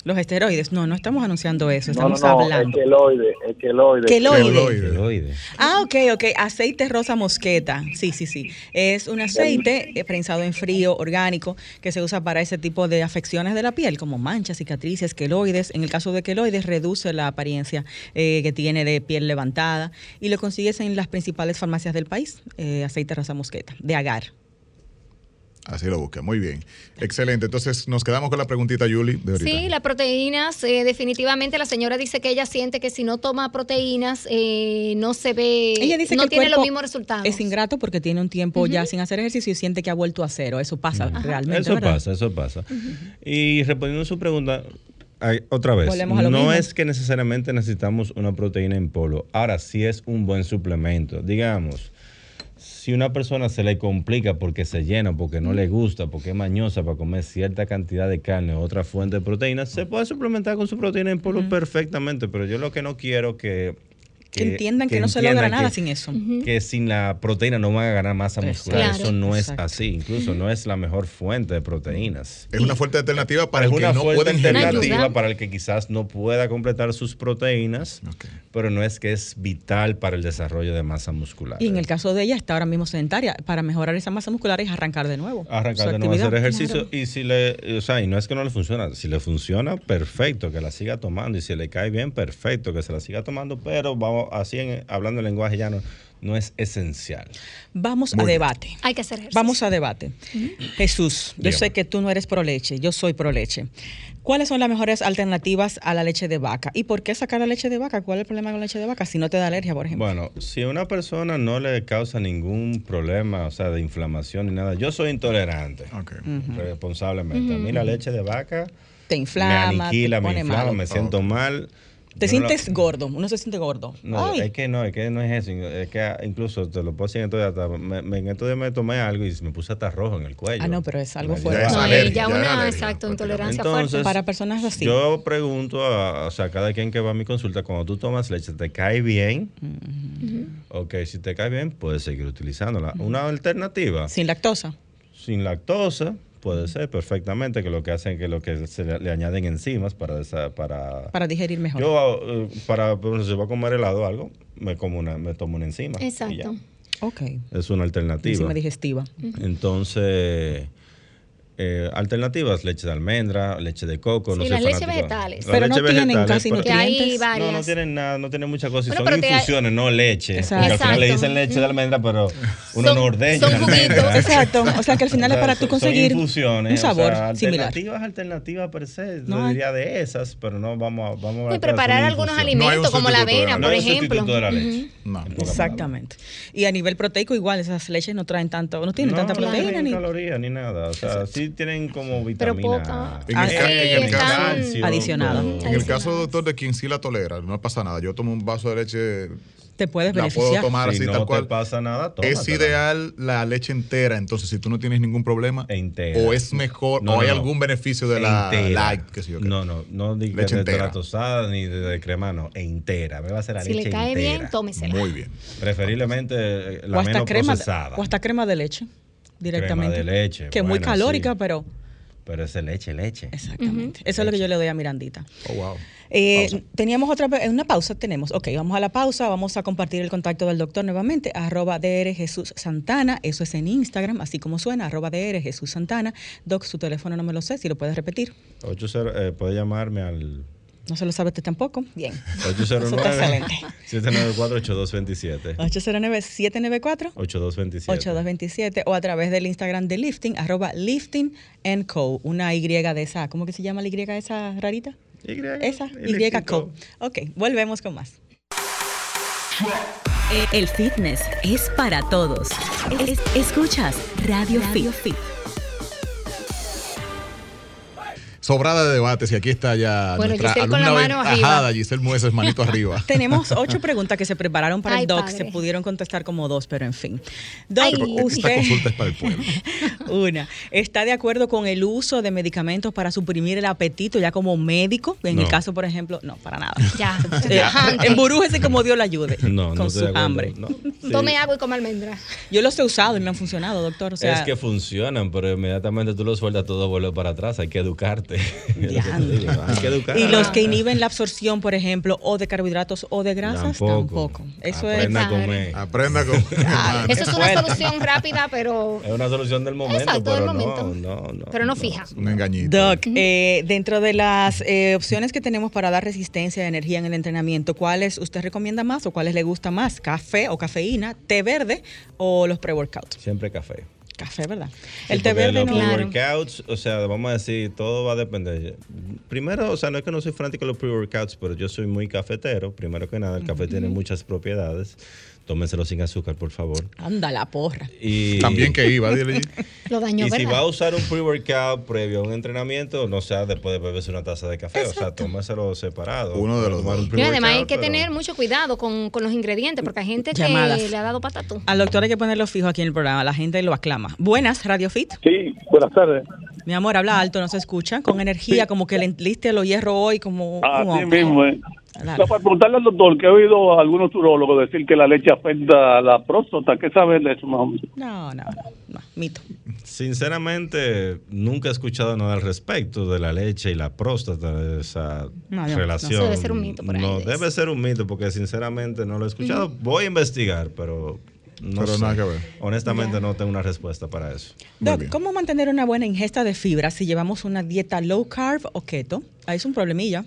Los esteroides. No, no estamos anunciando eso. No, no, Estamos no, hablando. Queloide. Queloide. Queloide. Ah, ok, ok. Aceite rosa mosqueta. Sí, sí, sí. Es un aceite eh, prensado en frío, orgánico, que se usa para ese tipo de afecciones de la piel, como manchas, cicatrices, queloides. En el caso de queloides, reduce la apariencia eh, que tiene de piel levantada y lo consigues en las principales farmacias del país. eh, aceite rosa mosqueta, de agar. Así lo busca. Muy bien. Excelente. Entonces, nos quedamos con la preguntita, de ahorita. Sí, las proteínas, eh, definitivamente la señora dice que ella siente que si no toma proteínas eh, no se ve, Ella dice no que tiene los mismos resultados. Es ingrato porque tiene un tiempo ya sin hacer ejercicio y siente que ha vuelto a cero. Eso pasa realmente. Eso ¿verdad? pasa, eso pasa. Y respondiendo a su pregunta, ay, otra vez, no mismo. es que necesariamente necesitamos una proteína en polvo. Ahora sí es un buen suplemento. Digamos, si una persona se le complica porque se llena, porque no le gusta, porque es mañosa para comer cierta cantidad de carne o otra fuente de proteína, se puede suplementar con su proteína en polvo perfectamente. Pero yo lo que no quiero que... Que entiendan que no se logra entiendan nada que- sin eso. que sin la proteína no van a ganar masa muscular. Claro. Eso no es Exacto. así. Incluso no es la mejor fuente de proteínas. Es una fuerte alternativa para es el que una no fuente ingerir. alternativa para el que quizás no pueda completar sus proteínas, pero no es que es vital para el desarrollo de masa muscular. Y en el caso de ella está ahora mismo sedentaria. Para mejorar esa masa muscular es arrancar de nuevo. arrancar de nuevo hacer ejercicio y si le, o sea, y no es que no le funciona, si le funciona, perfecto, que la siga tomando y si le cae bien, perfecto, que se la siga tomando, pero vamos así en- hablando el lenguaje llano, no es esencial. Vamos Muy a bien. debate. Hay que hacer ejercicio. Vamos a debate. Jesús, yo Dígame. sé que tú no eres pro leche, yo soy pro leche. ¿Cuáles son las mejores alternativas a la leche de vaca? ¿Y por qué sacar la leche de vaca? ¿Cuál es el problema con la leche de vaca si no te da alergia, por ejemplo? Bueno, si a una persona no le causa ningún problema, o sea, de inflamación ni nada, yo soy intolerante, Ok. responsablemente. A mí la leche de vaca te inflama, me aniquila, te me inflama, me siento mal. Te sientes gordo, uno se siente gordo. No, Ay, es que no, es que no es eso. Es que incluso te lo puedo decir en estos días, me, me- en estos días me tomé algo y me puse hasta rojo en el cuello. Ah, no, pero es algo Ya fuerte. es No, alergia, ya ya es una, alergia, exacto, intolerancia Entonces, fuerte. Para personas así. Yo pregunto a, o sea, cada quien que va a mi consulta, cuando tú tomas leche, ¿te cae bien? Ok, si te cae bien, puedes seguir utilizándola. Una alternativa, Sin lactosa. sin lactosa, puede ser perfectamente, que lo que hacen que lo que se le, le añaden enzimas para, desa- para Para digerir mejor. Yo, eh, para, por ejemplo, si voy a comer helado o algo, me como una, me tomo una enzima. y Exacto. ya. ok. Es una alternativa. Enzima digestiva. Entonces, eh, alternativas, leche de almendra, leche de coco. Sí, no las leches vegetales. Las Pero no leches tienen vegetales, casi pero- que hay nutrientes. varias. No, no tienen nada, no tienen muchas cosas. Bueno, son infusiones, no leche. Exacto. Porque al final le dicen leche de almendra, pero uno Son- no ordeña. son juguitos. Exacto. O sea que al final O es para tú conseguir infusiones, un sabor o sea, similar. Alternativas, alternativas per se, No yo hay. diría de esas, pero no vamos a... Vamos a Y preparar algunos. No hay alimentos como la avena. No por hay ejemplo. de la leche. Exactamente. Y a nivel proteico igual, esas leches no traen tanto, no tienen tanta no proteína ni... calorías ni nada. O sea, sí, sí tienen como vitamina. En el, en el caso, en el caso, doctor, de quien sí la tolera, no pasa nada. Yo tomo un vaso de leche, Te puedes la puedo beneficiar. tomar Si así no tal te cual. pasa nada, Es tómatela. ideal la leche entera, entonces si tú no tienes ningún problema, Entera. o es mejor, No, o hay no, algún beneficio de la Entera. light, qué sé yo. qué. No, no, no diga Leche de, entera. la tostada ni de, de crema, no, entera. Me va a hacer la Si leche le cae entera. bien, tómesela. Muy bien. Preferiblemente eh, la o hasta menos crema, procesada. o hasta crema de leche directamente. Crema de leche, Que es muy calórica, sí. pero Pero es leche, leche. exactamente. Eso es lo que yo le doy a Mirandita. Oh, wow. Eh, teníamos otra una pausa, tenemos. Ok, vamos a la pausa, vamos a compartir el contacto del doctor nuevamente, arroba DR Jesús Santana, eso es en Instagram, así como suena, arroba DR Jesús Santana. Doc, su teléfono no me lo sé, si lo puedes repetir. 80, eh, puede llamarme al No se lo sabe usted tampoco. Bien. Eso está 809 excelente. 794 8227. 809-794. 8227. 8227 o a través del Instagram de Lifting, arroba Lifting and Co. Una Y de esa, ¿cómo que se llama la Y esa rarita? Y, Esa, y Y Co. Ok, volvemos con más. El fitness es para todos. Es- escuchas Radio, Fit. Sobrada de debates y aquí está ya Bueno, nuestra Giselle con la alumna mano ajada, Giselle Mueces, manito arriba. Tenemos ocho preguntas que se prepararon para Ay, el doc. padre. Se pudieron contestar como dos, pero en fin. Doc, Ay, Esta usted, consulta es para el pueblo. una, ¿está de acuerdo con el uso de medicamentos para suprimir el apetito ya como médico? En el No. caso, por ejemplo, no, para nada. Ya. Eh. Emburújese como Dios le ayude No, no con su hambre. No, sí. Tome agua y come almendra. Yo los he usado y me han funcionado, doctor. O sea, es que funcionan, pero inmediatamente tú lo sueltas, todo vuelve para atrás. Hay que educarte. Hay que educar. y los que inhiben la absorción, por ejemplo, o de carbohidratos o de grasas, tampoco. Eso Aprenda es. a comer. Aprenda con. hermano. Eso es una solución rápida, pero, Es una solución del momento, Exacto, pero del momento. no, no, no. pero no fija. Un engañito. Doc, eh, dentro de las eh, opciones que tenemos para dar resistencia y energía en el entrenamiento, ¿cuáles usted recomienda más o cuáles le gusta más? ¿Café o cafeína, té verde o los pre-workouts? Siempre café. Café, ¿verdad? Sí, el té porque verde los no. pre-workouts, o sea, vamos a decir, todo va a depender. Primero, o sea, no es que no soy fanático de los pre-workouts, pero yo soy muy cafetero. Primero que nada, el café tiene muchas propiedades. Tómenselo sin azúcar, por favor. Anda la porra. Y, También que iba, dile. Lo dañó, y si ¿verdad? va a usar un pre-workout previo a un entrenamiento, no sea después de beberse una taza de café, o sea, tómaselo separado. Uno de los dos. Y además hay que pero- tener mucho cuidado con, con los ingredientes, porque hay gente que le ha dado patatú. Al doctor hay que ponerlo fijo aquí en el programa, la gente lo aclama. Buenas, Radio Fit. Sí, buenas tardes. Mi amor, habla alto, no se escucha, con energía, como que le liste los hierro hoy, como... Así como- mismo, eh. Para preguntarle al doctor, que he oído a algunos urólogos decir que la leche afecta a la próstata. ¿Qué saben de eso, más o menos? No, no, no, no, mito. Sinceramente, nunca he escuchado nada al respecto de la leche y la próstata, de esa No, no, relación. no, debe ser un mito por ahí No, de eso. debe ser un mito porque sinceramente no lo he escuchado. Voy a investigar, pero no Pero sé. nada que ver. Honestamente no tengo una respuesta para eso. Doc. ¿cómo mantener una buena ingesta de fibra si llevamos una dieta low carb o keto? Ahí es un problemilla.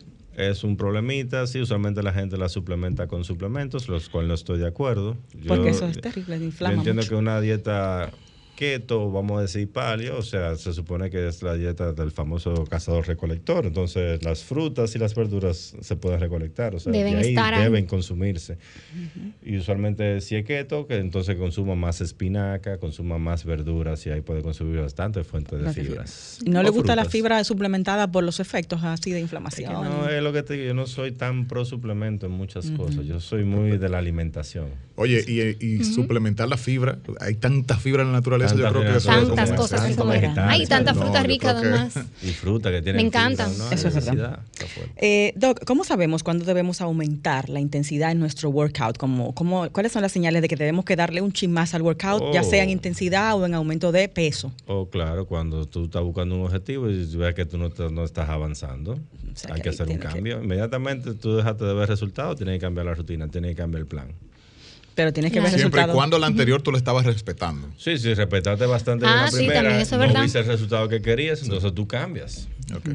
Es un problemita, sí, usualmente la gente la suplementa con suplementos, los cuales no estoy de acuerdo. Porque eso es terrible, Yo inflama entiendo mucho. que una dieta keto, vamos a decir paleo, o sea, se supone que es la dieta del famoso cazador-recolector, entonces las frutas y las verduras se pueden recolectar, o sea, Deben de ahí estar ahí. deben consumirse. Y usualmente si es keto, que entonces consuma más espinaca, consuma más verduras y ahí puede consumir bastante fuente de fibras. ¿Y no le gusta la fibra suplementada por los efectos así de Es que inflamación? no, es lo que te digo, yo no soy tan pro suplemento en muchas cosas, yo soy muy de la alimentación. Oye, y, y suplementar la fibra. Hay tanta fibra en la naturaleza, Tanta yo creo que eso es Tantas cosas que tantos comer. vegetales, Hay tantas no, frutas yo ricas que- además. Y fruta que tiene Me encantan. Eso es verdad. Eh, Doc, ¿cómo sabemos cuándo debemos aumentar la intensidad en nuestro workout? ¿Cómo, cómo, ¿Cuáles son las señales de que tenemos que darle un chin más al workout, ya sea en Oh. intensidad o en aumento de peso? Oh, claro, cuando tú estás buscando un objetivo y ves que tú no, te- no estás avanzando, sea, hay que hacer un que- cambio. Inmediatamente tú dejaste de ver resultados, tienes que cambiar la rutina, tienes que cambiar el plan. Pero tienes que ver Siempre y cuando la anterior tú lo estabas respetando. Sí, sí, respetaste bastante Ah, en la sí, primera, también, eso es no verdad. viste el resultado que querías, entonces tú cambias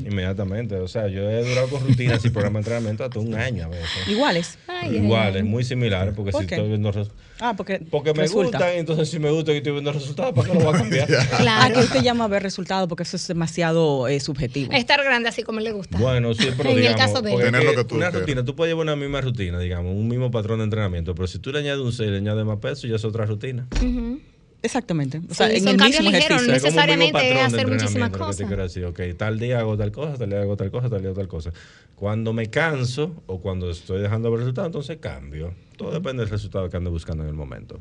inmediatamente. O sea, yo he durado con rutinas y programas de entrenamiento hasta un año a veces. Iguales. Ay, Iguales, muy similares, porque ¿Por si qué? estoy viendo res- Ah, porque, porque me resulta. gustan, entonces si me gusta y estoy viendo resultados, ¿para qué lo voy a cambiar? Ah, Claro. que usted llama a ver resultados porque eso es demasiado eh, subjetivo. Estar grande así como le gusta. Bueno, sí, pero En el caso de Tener lo que tú una quieras. rutina, tú puedes llevar una misma rutina, digamos, un mismo patrón de entrenamiento, pero si tú le añades un 6 le añades más peso, ya es otra rutina. Ujú. Exactamente. O sea, Sí, en son el cambios mismo ligeros, ejercicio. no necesariamente patrón de es hacer muchísimas cosas. decir, ok, tal día hago tal cosa, tal día hago tal cosa, tal día hago tal cosa. Cuando me canso o cuando estoy dejando ver resultados, entonces cambio. Todo depende del resultado que ando buscando en el momento.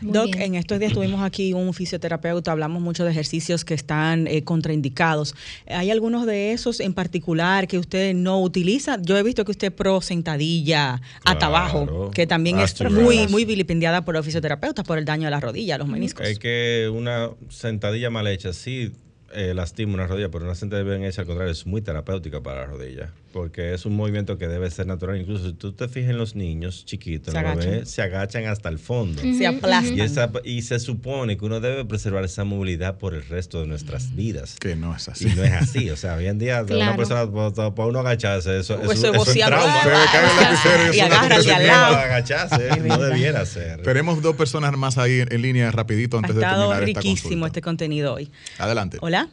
Muy Doc, bien. en estos días tuvimos aquí un fisioterapeuta, hablamos mucho de ejercicios que están eh, contraindicados. ¿Hay algunos de esos en particular que usted no utiliza? Yo he visto que usted pro sentadilla hasta abajo, que también es muy, muy vilipendiada por los fisioterapeutas por el daño a la rodilla, a los meniscos. Es que una sentadilla mal hecha sí eh, lastima una rodilla, pero una sentadilla bien hecha al contrario es muy terapéutica para la rodilla, porque es un movimiento que debe ser natural. Incluso si tú te fijas en los niños chiquitos, Se agachan. bebés se agachan hasta el fondo. Se aplastan. Y, esa- y se supone que uno debe preservar esa movilidad por el resto de nuestras vidas. Que no es así. Y no es así. O sea, hoy en día, de una Claro. persona, para, para uno agacharse, eso, O eso eso, es trauma. Se le cae el lapicero y Y no al lado. Agacharse, debiera ser. Tenemos dos personas más ahí en, en línea rapidito Ha antes de terminar esta riquísimo consulta. este contenido hoy. Adelante. Hola.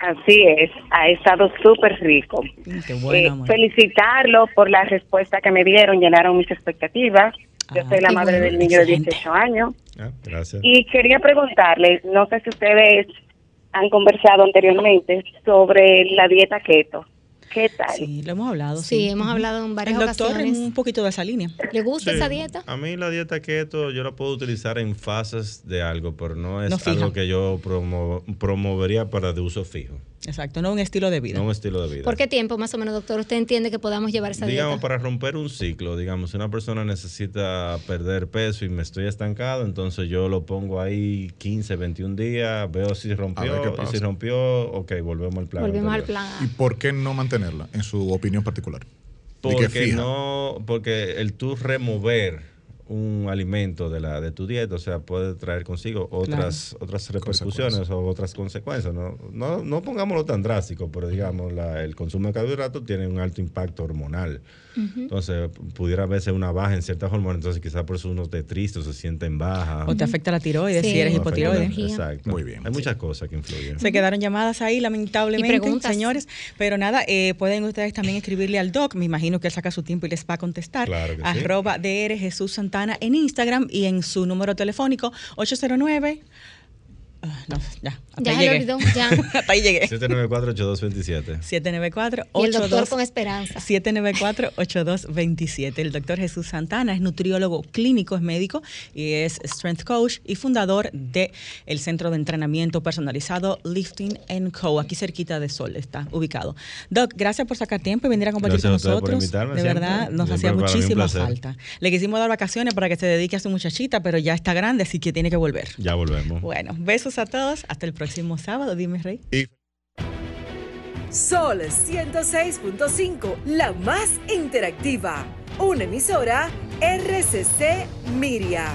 Así es, ha estado súper rico. Mm, Qué Eh, bueno, amor. felicitarlo por la respuesta que me dieron, llenaron mis expectativas. Yo Ah, soy la madre bueno, del niño de excelente. 18 años Ah, gracias. y quería preguntarle, no sé si ustedes han conversado anteriormente sobre la dieta keto. ¿Qué tal? Sí, lo hemos hablado. Sí, hemos hablado en varias El doctor ocasiones. un poquito de esa línea. ¿Le gusta Sí. esa dieta? A mí la dieta keto yo la puedo utilizar en fases de algo, pero no es No algo que yo promo- promovería para de uso fijo, Exacto, no un estilo de vida. no un estilo de vida. ¿Por qué tiempo más o menos, doctor? ¿Usted entiende que podamos llevar esa Digamos, dieta? para romper un ciclo, digamos, si una persona necesita perder peso y me estoy estancado, entonces yo lo pongo ahí 15, 21 días, veo si A ver qué rompió, y si rompió, ok, volvemos al plan. Volvemos al anterior. plan ¿Y A. por qué no en su opinión particular? ¿De qué Porque no, porque el tú remover un alimento de la de tu dieta, o sea, puede traer consigo otras otras repercusiones o otras consecuencias. No, no, no pongámoslo tan drástico, pero digamos, la- el consumo de carbohidratos tiene un alto impacto hormonal. Entonces, pudiera verse una baja en ciertas hormonas, entonces quizás por eso uno esté triste o se siente en baja. O te afecta la tiroides Sí. si eres O afecta hipotiroide. la- Energía. Exacto. Muy bien. Hay muchas cosas que influyen. Se quedaron llamadas ahí, lamentablemente, Y preguntas. señores. Pero nada, eh, pueden ustedes también escribirle al doc. Me imagino que él saca su tiempo y les va a contestar. Claro que sí. Arroba DR Jesús Santana en Instagram y en su número telefónico 809. Ah, no, ya, hasta Ya ahí se le llegué. olvidó, ya. hasta ahí llegué. 794-8227. 794 Y el doctor 82 con esperanza. 794-8227. El doctor Jesús Santana es nutriólogo clínico, es médico y es strength coach y fundador de el centro de entrenamiento personalizado Lifting Co. Aquí cerquita de Sol está ubicado. Doc, gracias por sacar tiempo y venir a compartir Gracias a con por nosotros. invitarme de siempre. verdad, nos Siempre hacía muchísima falta. Le quisimos dar vacaciones para que se dedique a su muchachita, pero ya está grande, así que tiene que volver. Ya volvemos. Bueno, besos a todos. Hasta el próximo sábado. Dime, Rey. Sol 106.5, la más interactiva. Una emisora RCC Miria.